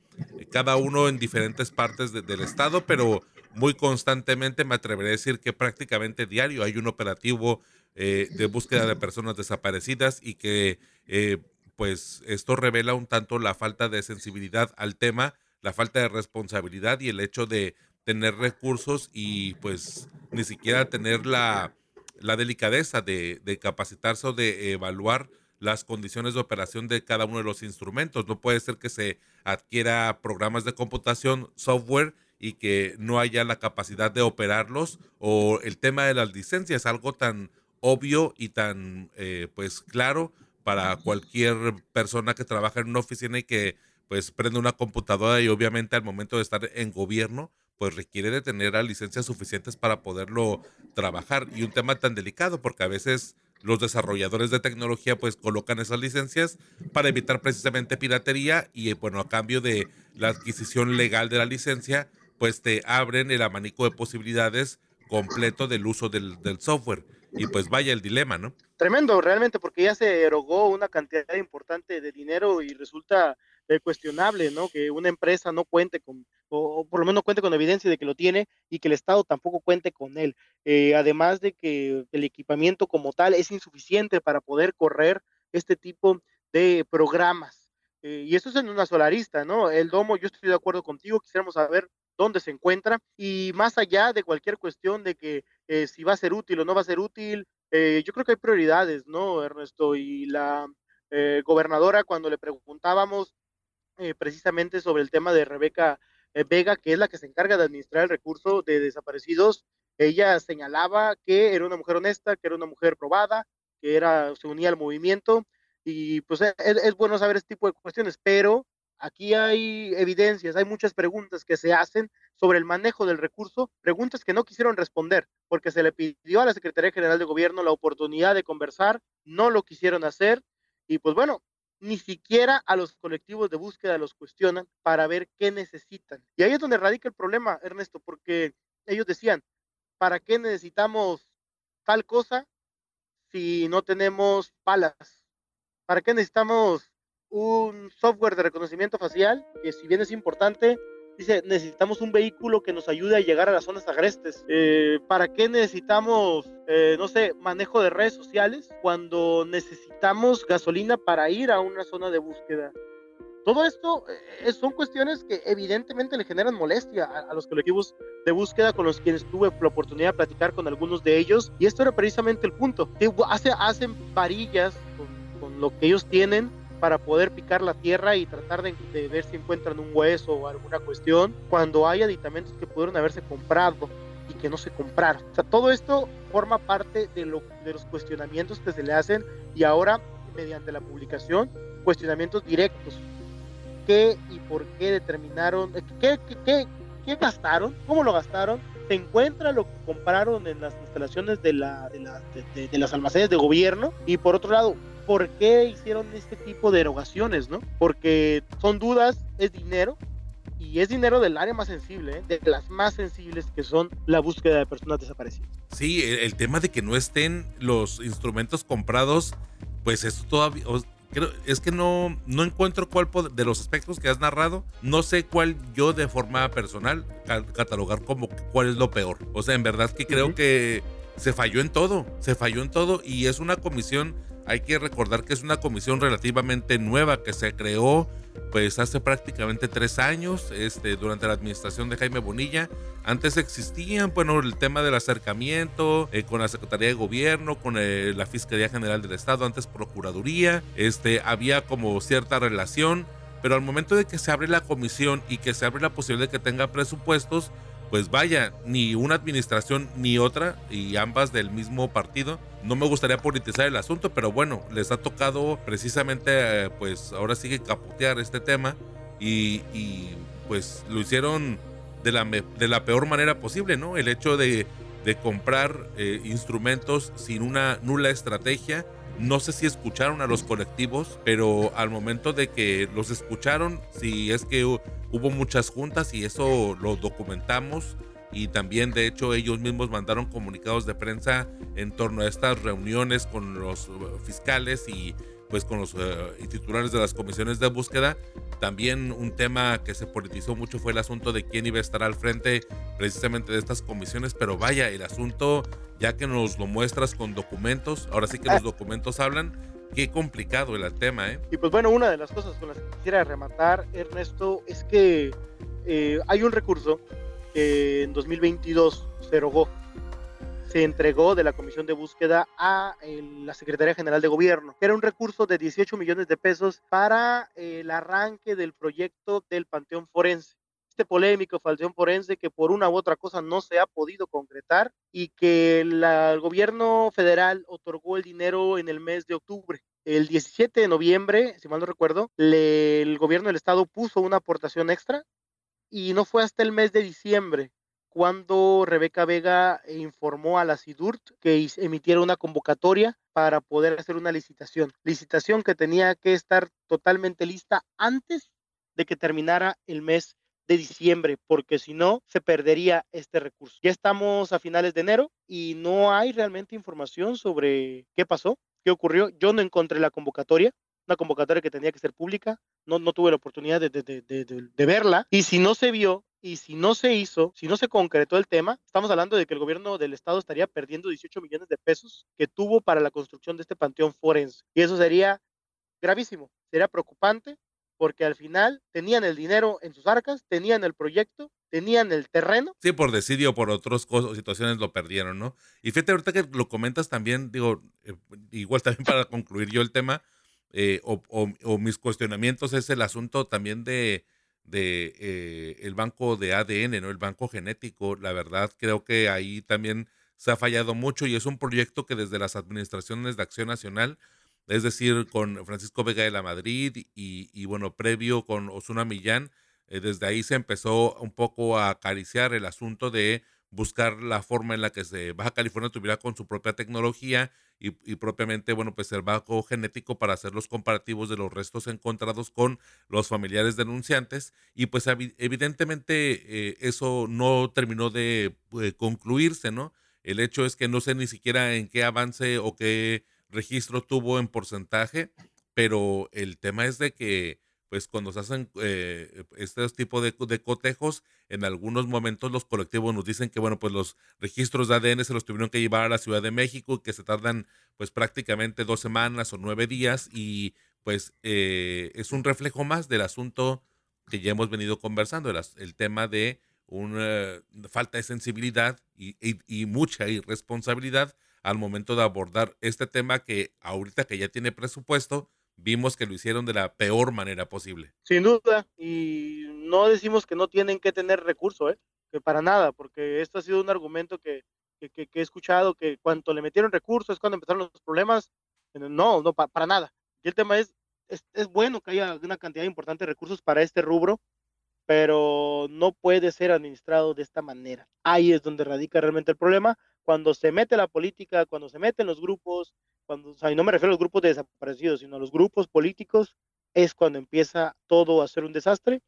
cada uno en diferentes partes del estado, pero muy constantemente me atreveré a decir que prácticamente diario hay un operativo eh, de búsqueda de personas desaparecidas y que eh, pues esto revela un tanto la falta de sensibilidad al tema, la falta de responsabilidad y el hecho de tener recursos y pues ni siquiera tener la, la delicadeza de, de, capacitarse o de evaluar las condiciones de operación de cada uno de los instrumentos. No puede ser que se adquiera programas de computación, software y que no haya la capacidad de operarlos o el tema de las licencias, algo tan obvio y tan eh, pues claro para cualquier persona que trabaja en una oficina y que pues prende una computadora y obviamente al momento de estar en gobierno pues requiere de tener licencias suficientes para poderlo trabajar. Y un tema tan delicado porque a veces los desarrolladores de tecnología pues colocan esas licencias para evitar precisamente piratería y bueno a cambio de la adquisición legal de la licencia pues te abren el abanico de posibilidades completo del uso del, del software y pues vaya el dilema, ¿no? Tremendo, realmente, porque ya se erogó una cantidad importante de dinero y resulta cuestionable, ¿no? Que una empresa no cuente con, o, por lo menos cuente con evidencia de que lo tiene y que el Estado tampoco cuente con él. Eh, además de que el equipamiento como tal es insuficiente para poder correr este tipo de programas. Eh, y eso es en una solarista, ¿no? El domo, yo estoy de acuerdo contigo, quisiéramos saber dónde se encuentra y más allá de cualquier cuestión de que eh, si va a ser útil o no va a ser útil, eh, yo creo que hay prioridades, ¿no, Ernesto? Y la eh, gobernadora, cuando le preguntábamos precisamente sobre el tema de Rebeca Vega, que es la que se encarga de administrar el recurso de desaparecidos, Ella señalaba que era una mujer honesta, que era una mujer probada, que era, se unía al movimiento y pues e, es, es bueno saber este tipo de cuestiones, pero aquí hay evidencias, hay muchas preguntas que se hacen sobre el manejo del recurso, preguntas que no quisieron responder porque se le pidió a la Secretaría General de Gobierno la oportunidad de conversar, no lo quisieron hacer y pues bueno, ni siquiera a los colectivos de búsqueda los cuestionan para ver qué necesitan. Y ahí es donde radica el problema, Ernesto, porque ellos decían, ¿para qué necesitamos tal cosa si no tenemos palas? ¿Para qué necesitamos un software de reconocimiento facial? Que si bien es importante, dice, necesitamos un vehículo que nos ayude a llegar a las zonas agrestes. Eh, ¿Para qué necesitamos, eh, no sé, manejo de redes sociales cuando necesitamos gasolina para ir a una zona de búsqueda? Todo esto eh, son cuestiones que evidentemente le generan molestia a, los colectivos de búsqueda con los quienes tuve la oportunidad de platicar con algunos de ellos. Y esto era precisamente el punto. Que hace, hacen varillas con, con lo que ellos tienen para poder picar la tierra y tratar de, ver si encuentran un hueso o alguna cuestión, cuando hay aditamentos que pudieron haberse comprado y que no se compraron. O sea, todo esto forma parte de, lo, de los cuestionamientos que se le hacen y ahora, mediante la publicación, cuestionamientos directos. ¿Qué y por qué determinaron? Eh, ¿Qué, qué, qué, qué gastaron? ¿Cómo lo gastaron? se encuentra lo que compraron en las instalaciones de, la, de, las almacenes de gobierno y por otro lado, ¿por qué hicieron este tipo de erogaciones, no? Porque son dudas, es dinero, y es dinero del área más sensible, ¿eh? de las más sensibles que son la búsqueda de personas desaparecidas. Sí, el, el tema de que no estén los instrumentos comprados, pues eso todavía, creo, es que no, no encuentro cuál de los aspectos que has narrado, no sé cuál yo de forma personal catalogar como cuál es lo peor. O sea, en verdad que creo uh -huh. que se falló en todo, se falló en todo y es una comisión hay que recordar que es una comisión relativamente nueva que se creó pues hace prácticamente tres años este, durante la administración de Jaime Bonilla. Antes existían, bueno, el tema del acercamiento eh, con la Secretaría de Gobierno, con eh, la Fiscalía General del Estado, antes Procuraduría, este, había como cierta relación, pero al momento de que se abre la comisión y que se abre la posibilidad de que tenga presupuestos, pues vaya, ni una administración ni otra, y ambas del mismo partido. No me gustaría politizar el asunto, pero bueno, les ha tocado precisamente, pues ahora sigue capotear este tema y, y pues lo hicieron de la, de la peor manera posible, ¿no? El hecho de, de comprar eh, instrumentos sin una nula estrategia. No sé si escucharon a los colectivos, pero al momento de que los escucharon, si es que hubo muchas juntas y eso lo documentamos y también de hecho ellos mismos mandaron comunicados de prensa en torno a estas reuniones con los fiscales y pues con los uh, titulares de las comisiones de búsqueda. También un tema que se politizó mucho fue el asunto de quién iba a estar al frente precisamente de estas comisiones, pero vaya, el asunto ya que nos lo muestras con documentos, ahora sí que los documentos hablan, qué complicado el tema, ¿eh? Y pues bueno, una de las cosas con las que quisiera rematar, Ernesto, es que eh, hay un recurso que en 2022 se erogó, se entregó de la Comisión de Búsqueda a la Secretaría General de Gobierno. Era un recurso de 18 millones de pesos para eh, el arranque del proyecto del Panteón Forense este polémico Panteón Forense que por una u otra cosa no se ha podido concretar y que la, el gobierno federal otorgó el dinero en el mes de octubre. El 17 de noviembre, si mal no recuerdo, le, el gobierno del estado puso una aportación extra y no fue hasta el mes de diciembre cuando Rebeca Vega informó a la SIDURT que emitiera una convocatoria para poder hacer una licitación. Licitación que tenía que estar totalmente lista antes de que terminara el mes de diciembre, porque si no, se perdería este recurso. Ya estamos a finales de enero y no hay realmente información sobre qué pasó, qué ocurrió. Yo no encontré la convocatoria, una convocatoria que tenía que ser pública, no, no tuve la oportunidad de, de, de, de, verla, y si no se vio, y si no se hizo, si no se concretó el tema, estamos hablando de que el gobierno del estado estaría perdiendo 18 millones de pesos que tuvo para la construcción de este panteón forense. Y eso sería gravísimo, sería preocupante porque al final tenían el dinero en sus arcas, tenían el proyecto, tenían el terreno. Sí, por decidio o por otras situaciones lo perdieron, ¿no? Y fíjate, ahorita que lo comentas también, digo, eh, igual también para concluir yo el tema, eh, o, mis cuestionamientos es el asunto también de, de eh, el banco de ADN, ¿no? El banco genético, la verdad creo que ahí también se ha fallado mucho y es un proyecto que desde las administraciones de Acción Nacional, es decir, con Francisco Vega de la Madrid y, y bueno, previo con Osuna Millán, eh, desde ahí se empezó un poco a acariciar el asunto de buscar la forma en la que se Baja California tuviera con su propia tecnología y, propiamente, bueno, pues el banco genético para hacer los comparativos de los restos encontrados con los familiares denunciantes. Y pues evidentemente eh, eso no terminó de eh, concluirse, ¿no? El hecho es que no sé ni siquiera en qué avance o qué registro tuvo en porcentaje, pero el tema es de que pues cuando se hacen eh, estos tipos de, cotejos, en algunos momentos los colectivos nos dicen que, bueno, pues los registros de ADN se los tuvieron que llevar a la Ciudad de México, que se tardan pues prácticamente dos semanas o nueve días y pues eh, es un reflejo más del asunto que ya hemos venido conversando, el, tema de una falta de sensibilidad y, y mucha irresponsabilidad al momento de abordar este tema que ahorita que ya tiene presupuesto, vimos que lo hicieron de la peor manera posible. Sin duda, y no decimos que no tienen que tener recursos, ¿eh? que para nada, porque esto ha sido un argumento que, que, he escuchado, que cuando le metieron recursos es cuando empezaron los problemas. No, no, para nada. Y el tema es, es, es bueno que haya una cantidad importante de recursos para este rubro, pero no puede ser administrado de esta manera. Ahí es donde radica realmente el problema, cuando se mete la política, cuando se meten los grupos, cuando, o sea, y no me refiero a los grupos de desaparecidos, sino a los grupos políticos, es cuando empieza todo a ser un desastre.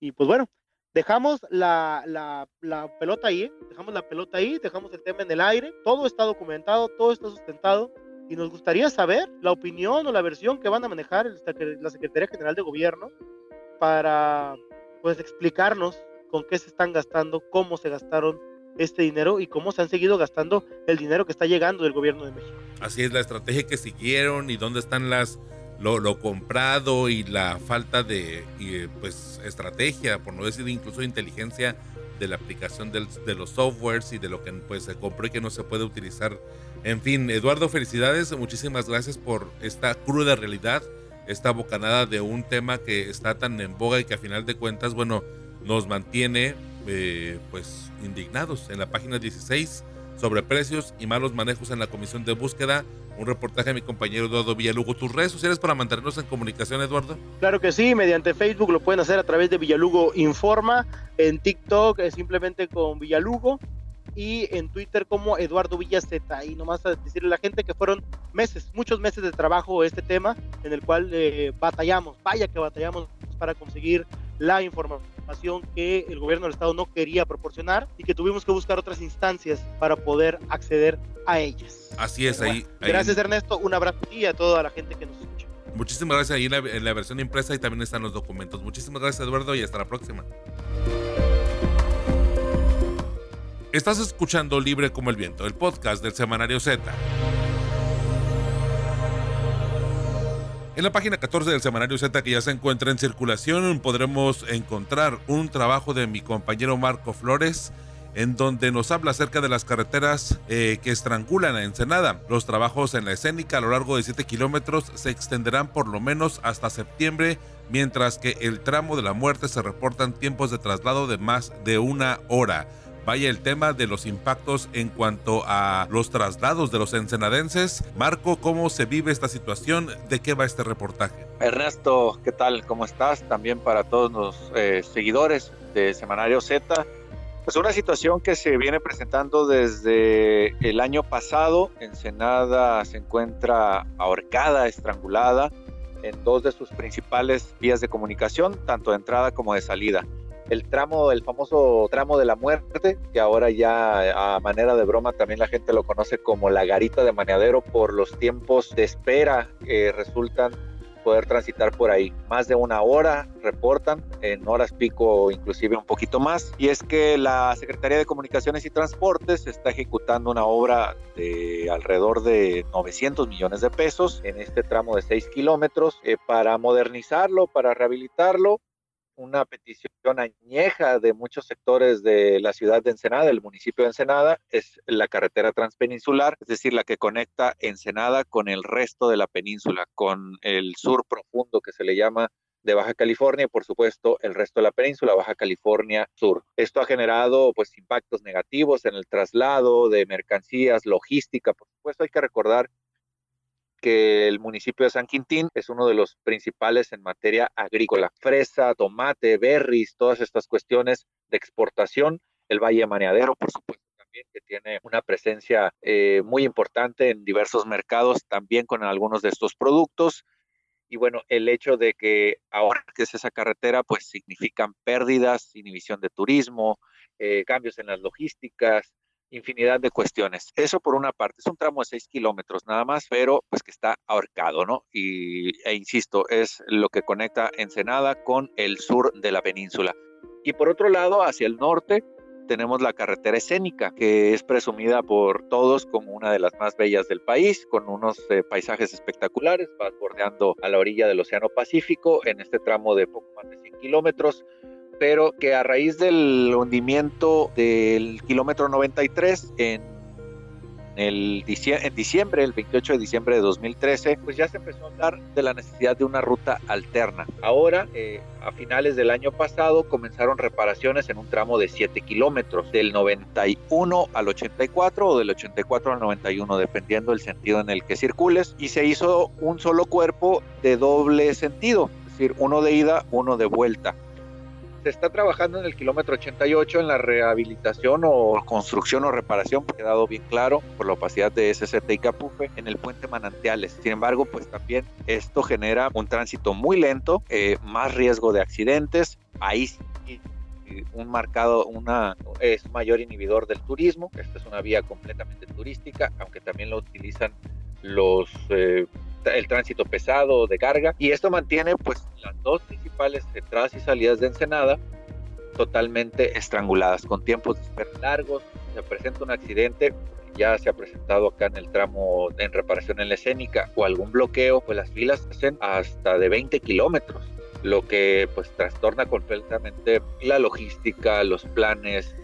Y pues bueno, dejamos la, la, la pelota ahí, ¿eh? dejamos la pelota ahí, dejamos el tema en el aire, todo está documentado, todo está sustentado. Y nos gustaría saber la opinión o la versión que van a manejar la Secretaría General de Gobierno para pues explicarnos con qué se están gastando, cómo se gastaron este dinero y cómo se han seguido gastando el dinero que está llegando del gobierno de México. Así es, la estrategia que siguieron y dónde están las lo, comprado y la falta de pues estrategia, por no decir incluso inteligencia de la aplicación de los softwares y de lo que pues se compró y que no se puede utilizar. En fin, Eduardo, felicidades, muchísimas gracias por esta cruda realidad, esta bocanada de un tema que está tan en boga y que a final de cuentas, bueno, nos mantiene eh, pues indignados en la página 16 sobre precios y malos manejos en la comisión de búsqueda. Un reportaje de mi compañero Eduardo Villalugo. ¿Tus redes sociales para mantenernos en comunicación, Eduardo? Claro que sí, mediante Facebook lo pueden hacer a través de Villalugo Informa, en TikTok es simplemente con Villalugo y en Twitter como Eduardo Villaceta. Y nomás a decirle a la gente que fueron meses, muchos meses de trabajo este tema en el cual eh, batallamos, vaya que batallamos para conseguir la información que el gobierno del estado no quería proporcionar y que tuvimos que buscar otras instancias para poder acceder a ellas. Así es, ahí, Gracias Ernesto, un abrazo y a toda la gente que nos escucha. Muchísimas gracias ahí en la, versión impresa y también están los documentos. Muchísimas gracias Eduardo y hasta la próxima. Estás escuchando Libre como el Viento, el podcast del Semanario Z. En la página 14 del semanario Z que ya se encuentra en circulación podremos encontrar un trabajo de mi compañero Marco Flores en donde nos habla acerca de las carreteras eh, que estrangulan a Ensenada. Los trabajos en la escénica a lo largo de 7 kilómetros se extenderán por lo menos hasta septiembre, mientras que el tramo de la muerte se reportan tiempos de traslado de más de una hora vaya el tema de los impactos en cuanto a los traslados de los ensenadenses. Marco, ¿cómo se vive esta situación? ¿De qué va este reportaje? Ernesto, ¿qué tal? ¿Cómo estás? También para todos los eh, seguidores de Semanario Z. Pues una situación que se viene presentando desde el año pasado. Ensenada se encuentra ahorcada, estrangulada en dos de sus principales vías de comunicación, tanto de entrada como de salida el tramo, el famoso tramo de la muerte, que ahora ya a manera de broma también la gente lo conoce como la garita de maneadero por los tiempos de espera que resultan poder transitar por ahí. Más de una hora reportan, en horas pico inclusive un poquito más. Y es que la Secretaría de Comunicaciones y Transportes está ejecutando una obra de alrededor de 900 millones de pesos en este tramo de 6 kilómetros eh, para modernizarlo, para rehabilitarlo una petición añeja de muchos sectores de la ciudad de Ensenada, del municipio de Ensenada, es la carretera transpeninsular, es decir, la que conecta Ensenada con el resto de la península, con el sur profundo que se le llama de Baja California y por supuesto el resto de la península, Baja California Sur. Esto ha generado pues impactos negativos en el traslado de mercancías, logística, por supuesto hay que recordar que el municipio de San Quintín es uno de los principales en materia agrícola. Fresa, tomate, berries, todas estas cuestiones de exportación. El Valle Maneadero, por supuesto, también, que tiene una presencia eh, muy importante en diversos mercados, también con algunos de estos productos. Y bueno, el hecho de que ahora que es esa carretera, pues significan pérdidas, inhibición de turismo, eh, cambios en las logísticas, infinidad de cuestiones. Eso por una parte, es un tramo de 6 kilómetros nada más, pero pues que está ahorcado, ¿no? Y, e insisto, es lo que conecta Ensenada con el sur de la península. Y por otro lado, hacia el norte, tenemos la carretera escénica, que es presumida por todos como una de las más bellas del país, con unos eh, paisajes espectaculares, va bordeando a la orilla del Océano Pacífico en este tramo de poco más de 100 kilómetros, pero que a raíz del hundimiento del kilómetro 93 en el en diciembre, el 28 de diciembre de 2013, pues ya se empezó a hablar de la necesidad de una ruta alterna. Ahora, eh, a finales del año pasado, comenzaron reparaciones en un tramo de 7 kilómetros, del 91 al 84 o del 84 al 91, dependiendo del sentido en el que circules, y se hizo un solo cuerpo de doble sentido, es decir, uno de ida, uno de vuelta. Se está trabajando en el kilómetro 88 en la rehabilitación o construcción o reparación, quedado bien claro por la opacidad de SCT y Capufe, en el puente Manantiales. Sin embargo, pues también esto genera un tránsito muy lento, eh, más riesgo de accidentes. Ahí sí eh, un marcado, una es mayor inhibidor del turismo. Esta es una vía completamente turística, aunque también lo utilizan los eh, el tránsito pesado de carga y esto mantiene pues las dos principales entradas y salidas de Ensenada totalmente estranguladas con tiempos de espera largos se presenta un accidente ya se ha presentado acá en el tramo en reparación en la escénica o algún bloqueo pues las filas hacen hasta de 20 kilómetros lo que pues trastorna completamente la logística los planes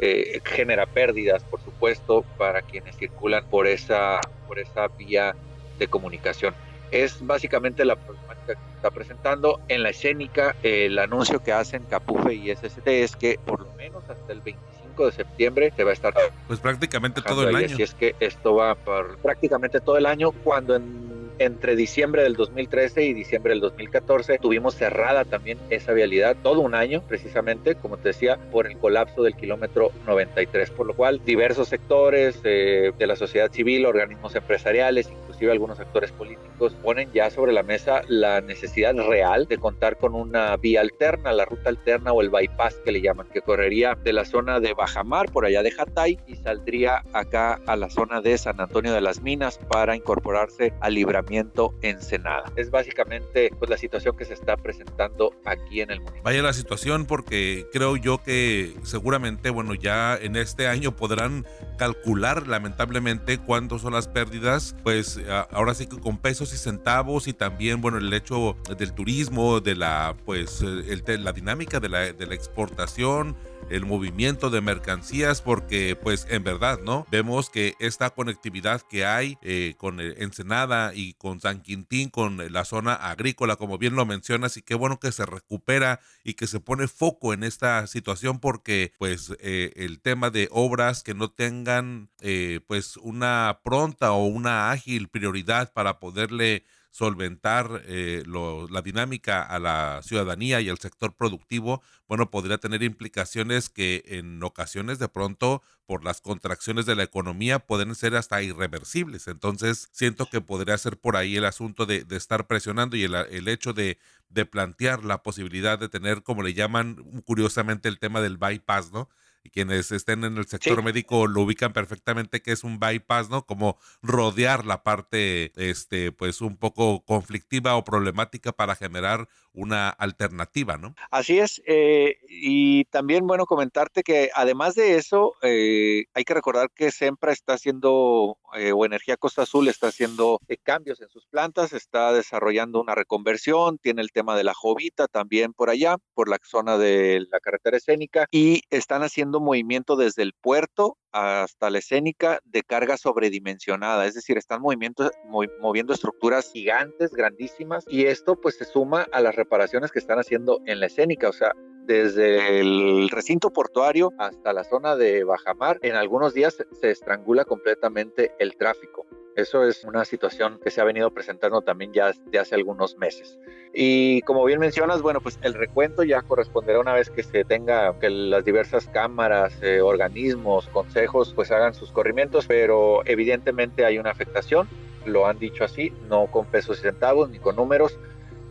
eh, genera pérdidas por supuesto para quienes circulan por esa por esa vía de comunicación. Es básicamente la problemática que se está presentando. En la escénica, el anuncio que hacen Capufe y SST es que por lo menos hasta el 25 de septiembre se va a estar... Pues prácticamente todo el año. Así es que esto va por prácticamente todo el año, cuando en entre diciembre del 2013 y diciembre del 2014 tuvimos cerrada también esa vialidad todo un año precisamente, como te decía, por el colapso del kilómetro 93, por lo cual diversos sectores eh, de la sociedad civil, organismos empresariales, algunos actores políticos ponen ya sobre la mesa la necesidad real de contar con una vía alterna, la ruta alterna o el bypass que le llaman, que correría de la zona de Bajamar, por allá de Hatay, y saldría acá a la zona de San Antonio de las Minas para incorporarse al libramiento Ensenada. Es básicamente pues, la situación que se está presentando aquí en el municipio. Vaya la situación porque creo yo que seguramente, bueno, ya en este año podrán calcular lamentablemente cuánto son las pérdidas, pues ahora sí que con pesos y centavos y también, bueno, el hecho del turismo, de la, pues, el, la dinámica de la, de la exportación, el movimiento de mercancías porque pues en verdad, ¿no? Vemos que esta conectividad que hay eh, con Ensenada y con San Quintín, con la zona agrícola, como bien lo mencionas, y qué bueno que se recupera y que se pone foco en esta situación porque pues eh, el tema de obras que no tengan eh, pues una pronta o una ágil prioridad para poderle solventar eh, la dinámica a la ciudadanía y al sector productivo, bueno, podría tener implicaciones que en ocasiones de pronto por las contracciones de la economía pueden ser hasta irreversibles. Entonces, siento que podría ser por ahí el asunto de, estar presionando y el, el hecho de, de plantear la posibilidad de tener, como le llaman curiosamente, el tema del bypass, ¿no? Y quienes estén en el sector médico lo ubican perfectamente que es un bypass, ¿no? Como rodear la parte, este, pues un poco conflictiva o problemática para generar una alternativa, ¿no? Así es, eh, y también, bueno, comentarte que además de eso, eh, hay que recordar que SEMPRA está haciendo eh, o Energía Costa Azul está haciendo eh, cambios en sus plantas, está desarrollando una reconversión, tiene el tema de la Jovita también por allá, por la zona de la carretera escénica, y están haciendo movimiento desde el puerto hasta la escénica de carga sobredimensionada, es decir, están moviendo estructuras gigantes, grandísimas, y esto pues se suma a las reparaciones que están haciendo en la escénica, o sea, desde el recinto portuario hasta la zona de Bajamar, en algunos días se estrangula completamente el tráfico. Eso es una situación que se ha venido presentando también ya de hace algunos meses. Y como bien mencionas, bueno, pues el recuento ya corresponderá una vez que se tenga, que las diversas cámaras, eh, organismos, consejos, pues hagan sus corrimientos, pero evidentemente hay una afectación, lo han dicho así, no con pesos y centavos ni con números,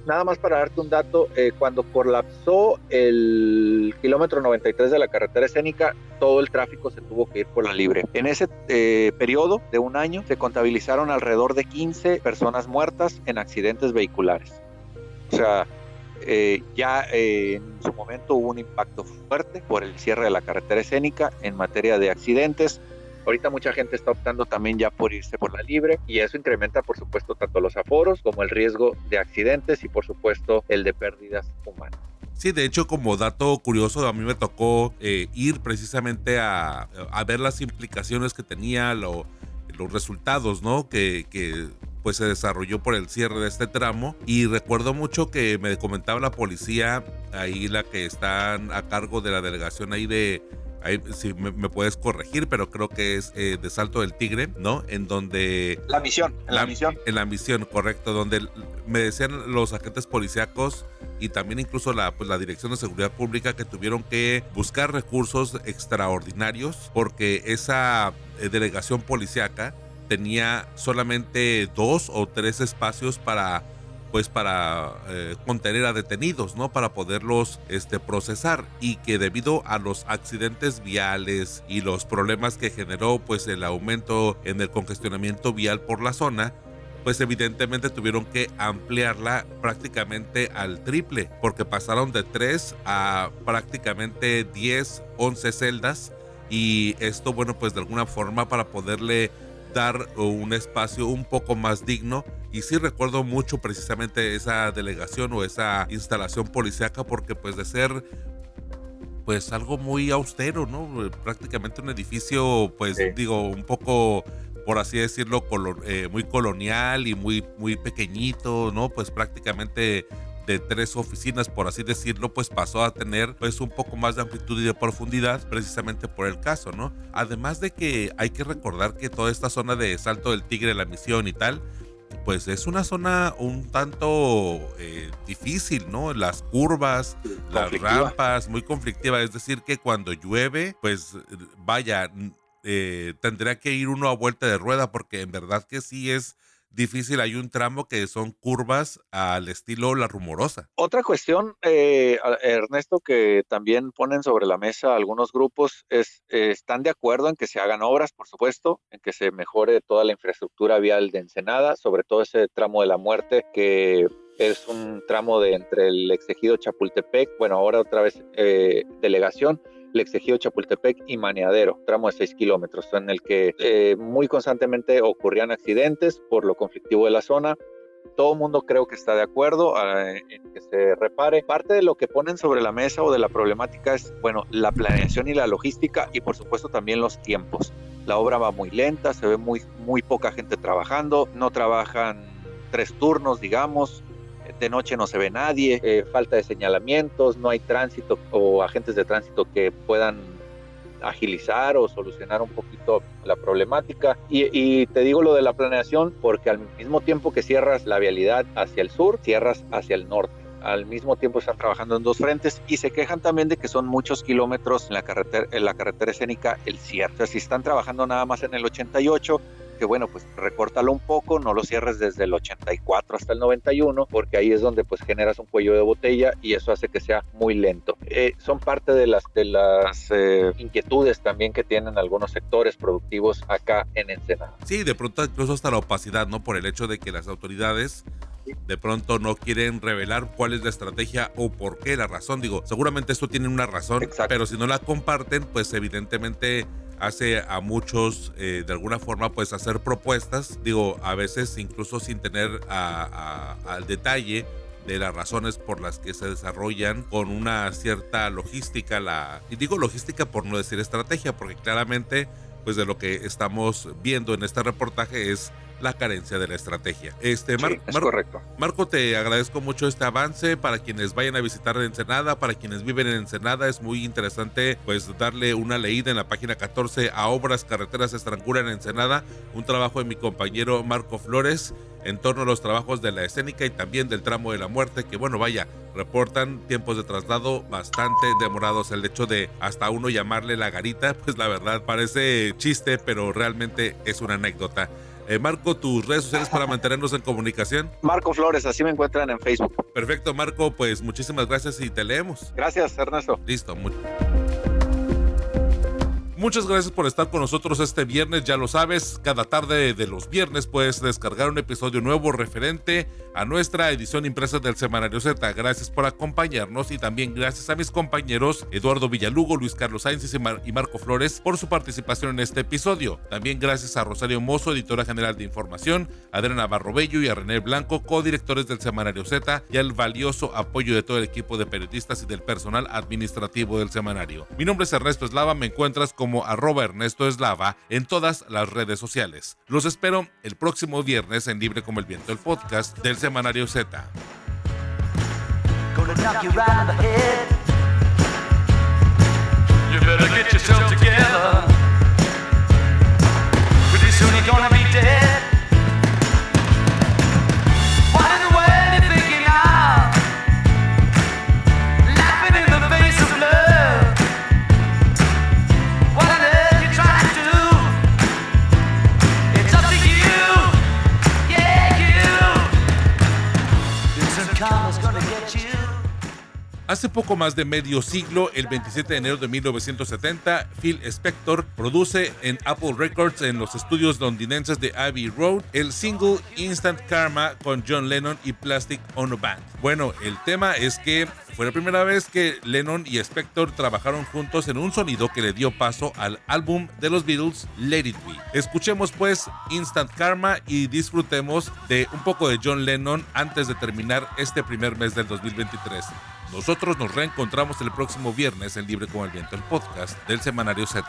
nada más para darte un dato, eh, cuando colapsó el kilómetro 93 de la carretera escénica, todo el tráfico se tuvo que ir por la libre. En ese eh, periodo de un año se contabilizaron alrededor de 15 personas muertas en accidentes vehiculares. O sea, eh, ya en su momento hubo un impacto fuerte por el cierre de la carretera escénica en materia de accidentes Ahorita mucha gente está optando también ya por irse por la libre y eso incrementa por supuesto tanto los aforos como el riesgo de accidentes y por supuesto el de pérdidas humanas. Sí, de hecho, como dato curioso, a mí me tocó eh, ir precisamente a, ver las implicaciones que tenía, los resultados, ¿no? Que, que pues se desarrolló por el cierre de este tramo y recuerdo mucho que me comentaba la policía ahí la que están a cargo de la delegación ahí de Ahí si me, puedes corregir, pero creo que es eh, de Salto del Tigre, ¿no? En donde... La misión, en la, misión. En la misión, correcto, donde me decían los agentes policíacos y también incluso la, pues, la Dirección de Seguridad Pública que tuvieron que buscar recursos extraordinarios porque esa eh, delegación policíaca tenía solamente dos o tres espacios para pues para eh, contener a detenidos, ¿no? Para poderlos este, procesar y que debido a los accidentes viales y los problemas que generó pues el aumento en el congestionamiento vial por la zona, pues evidentemente tuvieron que ampliarla prácticamente al triple, porque pasaron de 3 a prácticamente 10, 11 celdas y esto bueno pues de alguna forma para poderle dar un espacio un poco más digno. Y sí recuerdo mucho precisamente esa delegación o esa instalación policíaca porque pues de ser pues algo muy austero, ¿no? Prácticamente un edificio pues digo un poco por así decirlo, eh, muy colonial y muy, muy pequeñito, ¿no? Pues prácticamente de tres oficinas, por así decirlo, pues pasó a tener pues un poco más de amplitud y de profundidad precisamente por el caso, ¿no? Además de que hay que recordar que toda esta zona de Salto del Tigre, la misión y tal, pues es una zona un tanto eh, difícil, ¿no? Las curvas, las rampas, muy conflictiva. Es decir, que cuando llueve, pues vaya, eh, tendría que ir uno a vuelta de rueda porque en verdad que sí es difícil. Hay un tramo que son curvas al estilo La Rumorosa. Otra cuestión, eh, Ernesto, que también ponen sobre la mesa algunos grupos, es, eh, están de acuerdo en que se hagan obras, por supuesto, en que se mejore toda la infraestructura vial de Ensenada, sobre todo ese tramo de la muerte que es un tramo de entre el exegido Chapultepec, bueno, ahora otra vez eh, delegación, Lexejío, Chapultepec y Maneadero, tramo de 6 kilómetros, en el que eh, muy constantemente ocurrían accidentes por lo conflictivo de la zona. Todo el mundo creo que está de acuerdo ah, en que se repare. Parte de lo que ponen sobre la mesa o de la problemática es, bueno, la planeación y la logística y por supuesto también los tiempos. La obra va muy lenta, se ve muy, muy poca gente trabajando, no trabajan tres turnos, digamos, de noche no se ve nadie, eh, falta de señalamientos, no hay tránsito o agentes de tránsito que puedan agilizar o solucionar un poquito la problemática. Y, y, te digo lo de la planeación porque al mismo tiempo que cierras la vialidad hacia el sur, cierras hacia el norte. Al mismo tiempo están trabajando en dos frentes y se quejan también de que son muchos kilómetros en la carretera, en la carretera escénica el cierre. O sea, si están trabajando nada más en el 88, que bueno, pues recórtalo un poco, no lo cierres desde el 84 hasta el 91, porque ahí es donde pues generas un cuello de botella y eso hace que sea muy lento. Eh, son parte de las, eh, inquietudes también que tienen algunos sectores productivos acá en Ensenada. Sí, de pronto incluso hasta la opacidad, ¿no? Por el hecho de que las autoridades de pronto no quieren revelar cuál es la estrategia o por qué la razón. Digo, seguramente esto tiene una razón, pero si no la comparten, pues evidentemente hace a muchos eh, de alguna forma pues hacer propuestas, digo, a veces incluso sin tener al detalle de las razones por las que se desarrollan con una cierta logística, la, y digo logística por no decir estrategia, porque claramente pues de lo que estamos viendo en este reportaje es la carencia de la estrategia. Este, es correcto. Marco, te agradezco mucho este avance. Para quienes vayan a visitar Ensenada, para quienes viven en Ensenada, es muy interesante pues darle una leída en la página 14 a Obras Carreteras Estrangura en Ensenada, un trabajo de mi compañero Marco Flores en torno a los trabajos de la escénica y también del tramo de la muerte, que bueno, vaya, reportan tiempos de traslado bastante demorados. El hecho de hasta uno llamarle la garita, pues la verdad parece chiste, pero realmente es una anécdota. Eh, Marco, tus redes sociales para mantenernos en comunicación. Marco Flores, así me encuentran en Facebook. Perfecto, Marco, pues muchísimas gracias y te leemos. Gracias, Ernesto. Listo. Muy... Muchas gracias por estar con nosotros este viernes, ya lo sabes, cada tarde de los viernes puedes descargar un episodio nuevo referente a nuestra edición impresa del Semanario Z. Gracias por acompañarnos y también gracias a mis compañeros Eduardo Villalugo, Luis Carlos Sainz y Marco Flores por su participación en este episodio. También gracias a Rosario Mozo, editora general de información, Adriana Barrobello y a René Blanco, codirectores del Semanario Z y al valioso apoyo de todo el equipo de periodistas y del personal administrativo del semanario. Mi nombre es Ernesto Eslava, me encuentras como como arroba Ernesto Eslava en todas las redes sociales. Los espero el próximo viernes en Libre como el Viento, el podcast del Semanario Z. Hace poco más de medio siglo, el 27 de enero de 1970, Phil Spector produce en Apple Records en los estudios londinenses de Abbey Road el single Instant Karma con John Lennon y Plastic Ono Band. Bueno, el tema es que fue la primera vez que Lennon y Spector trabajaron juntos en un sonido que le dio paso al álbum de los Beatles, Let It Be. Escuchemos pues Instant Karma y disfrutemos de un poco de John Lennon antes de terminar este primer mes del 2023. Nosotros nos reencontramos el próximo viernes en Libre con el Viento, el podcast del Semanario Z.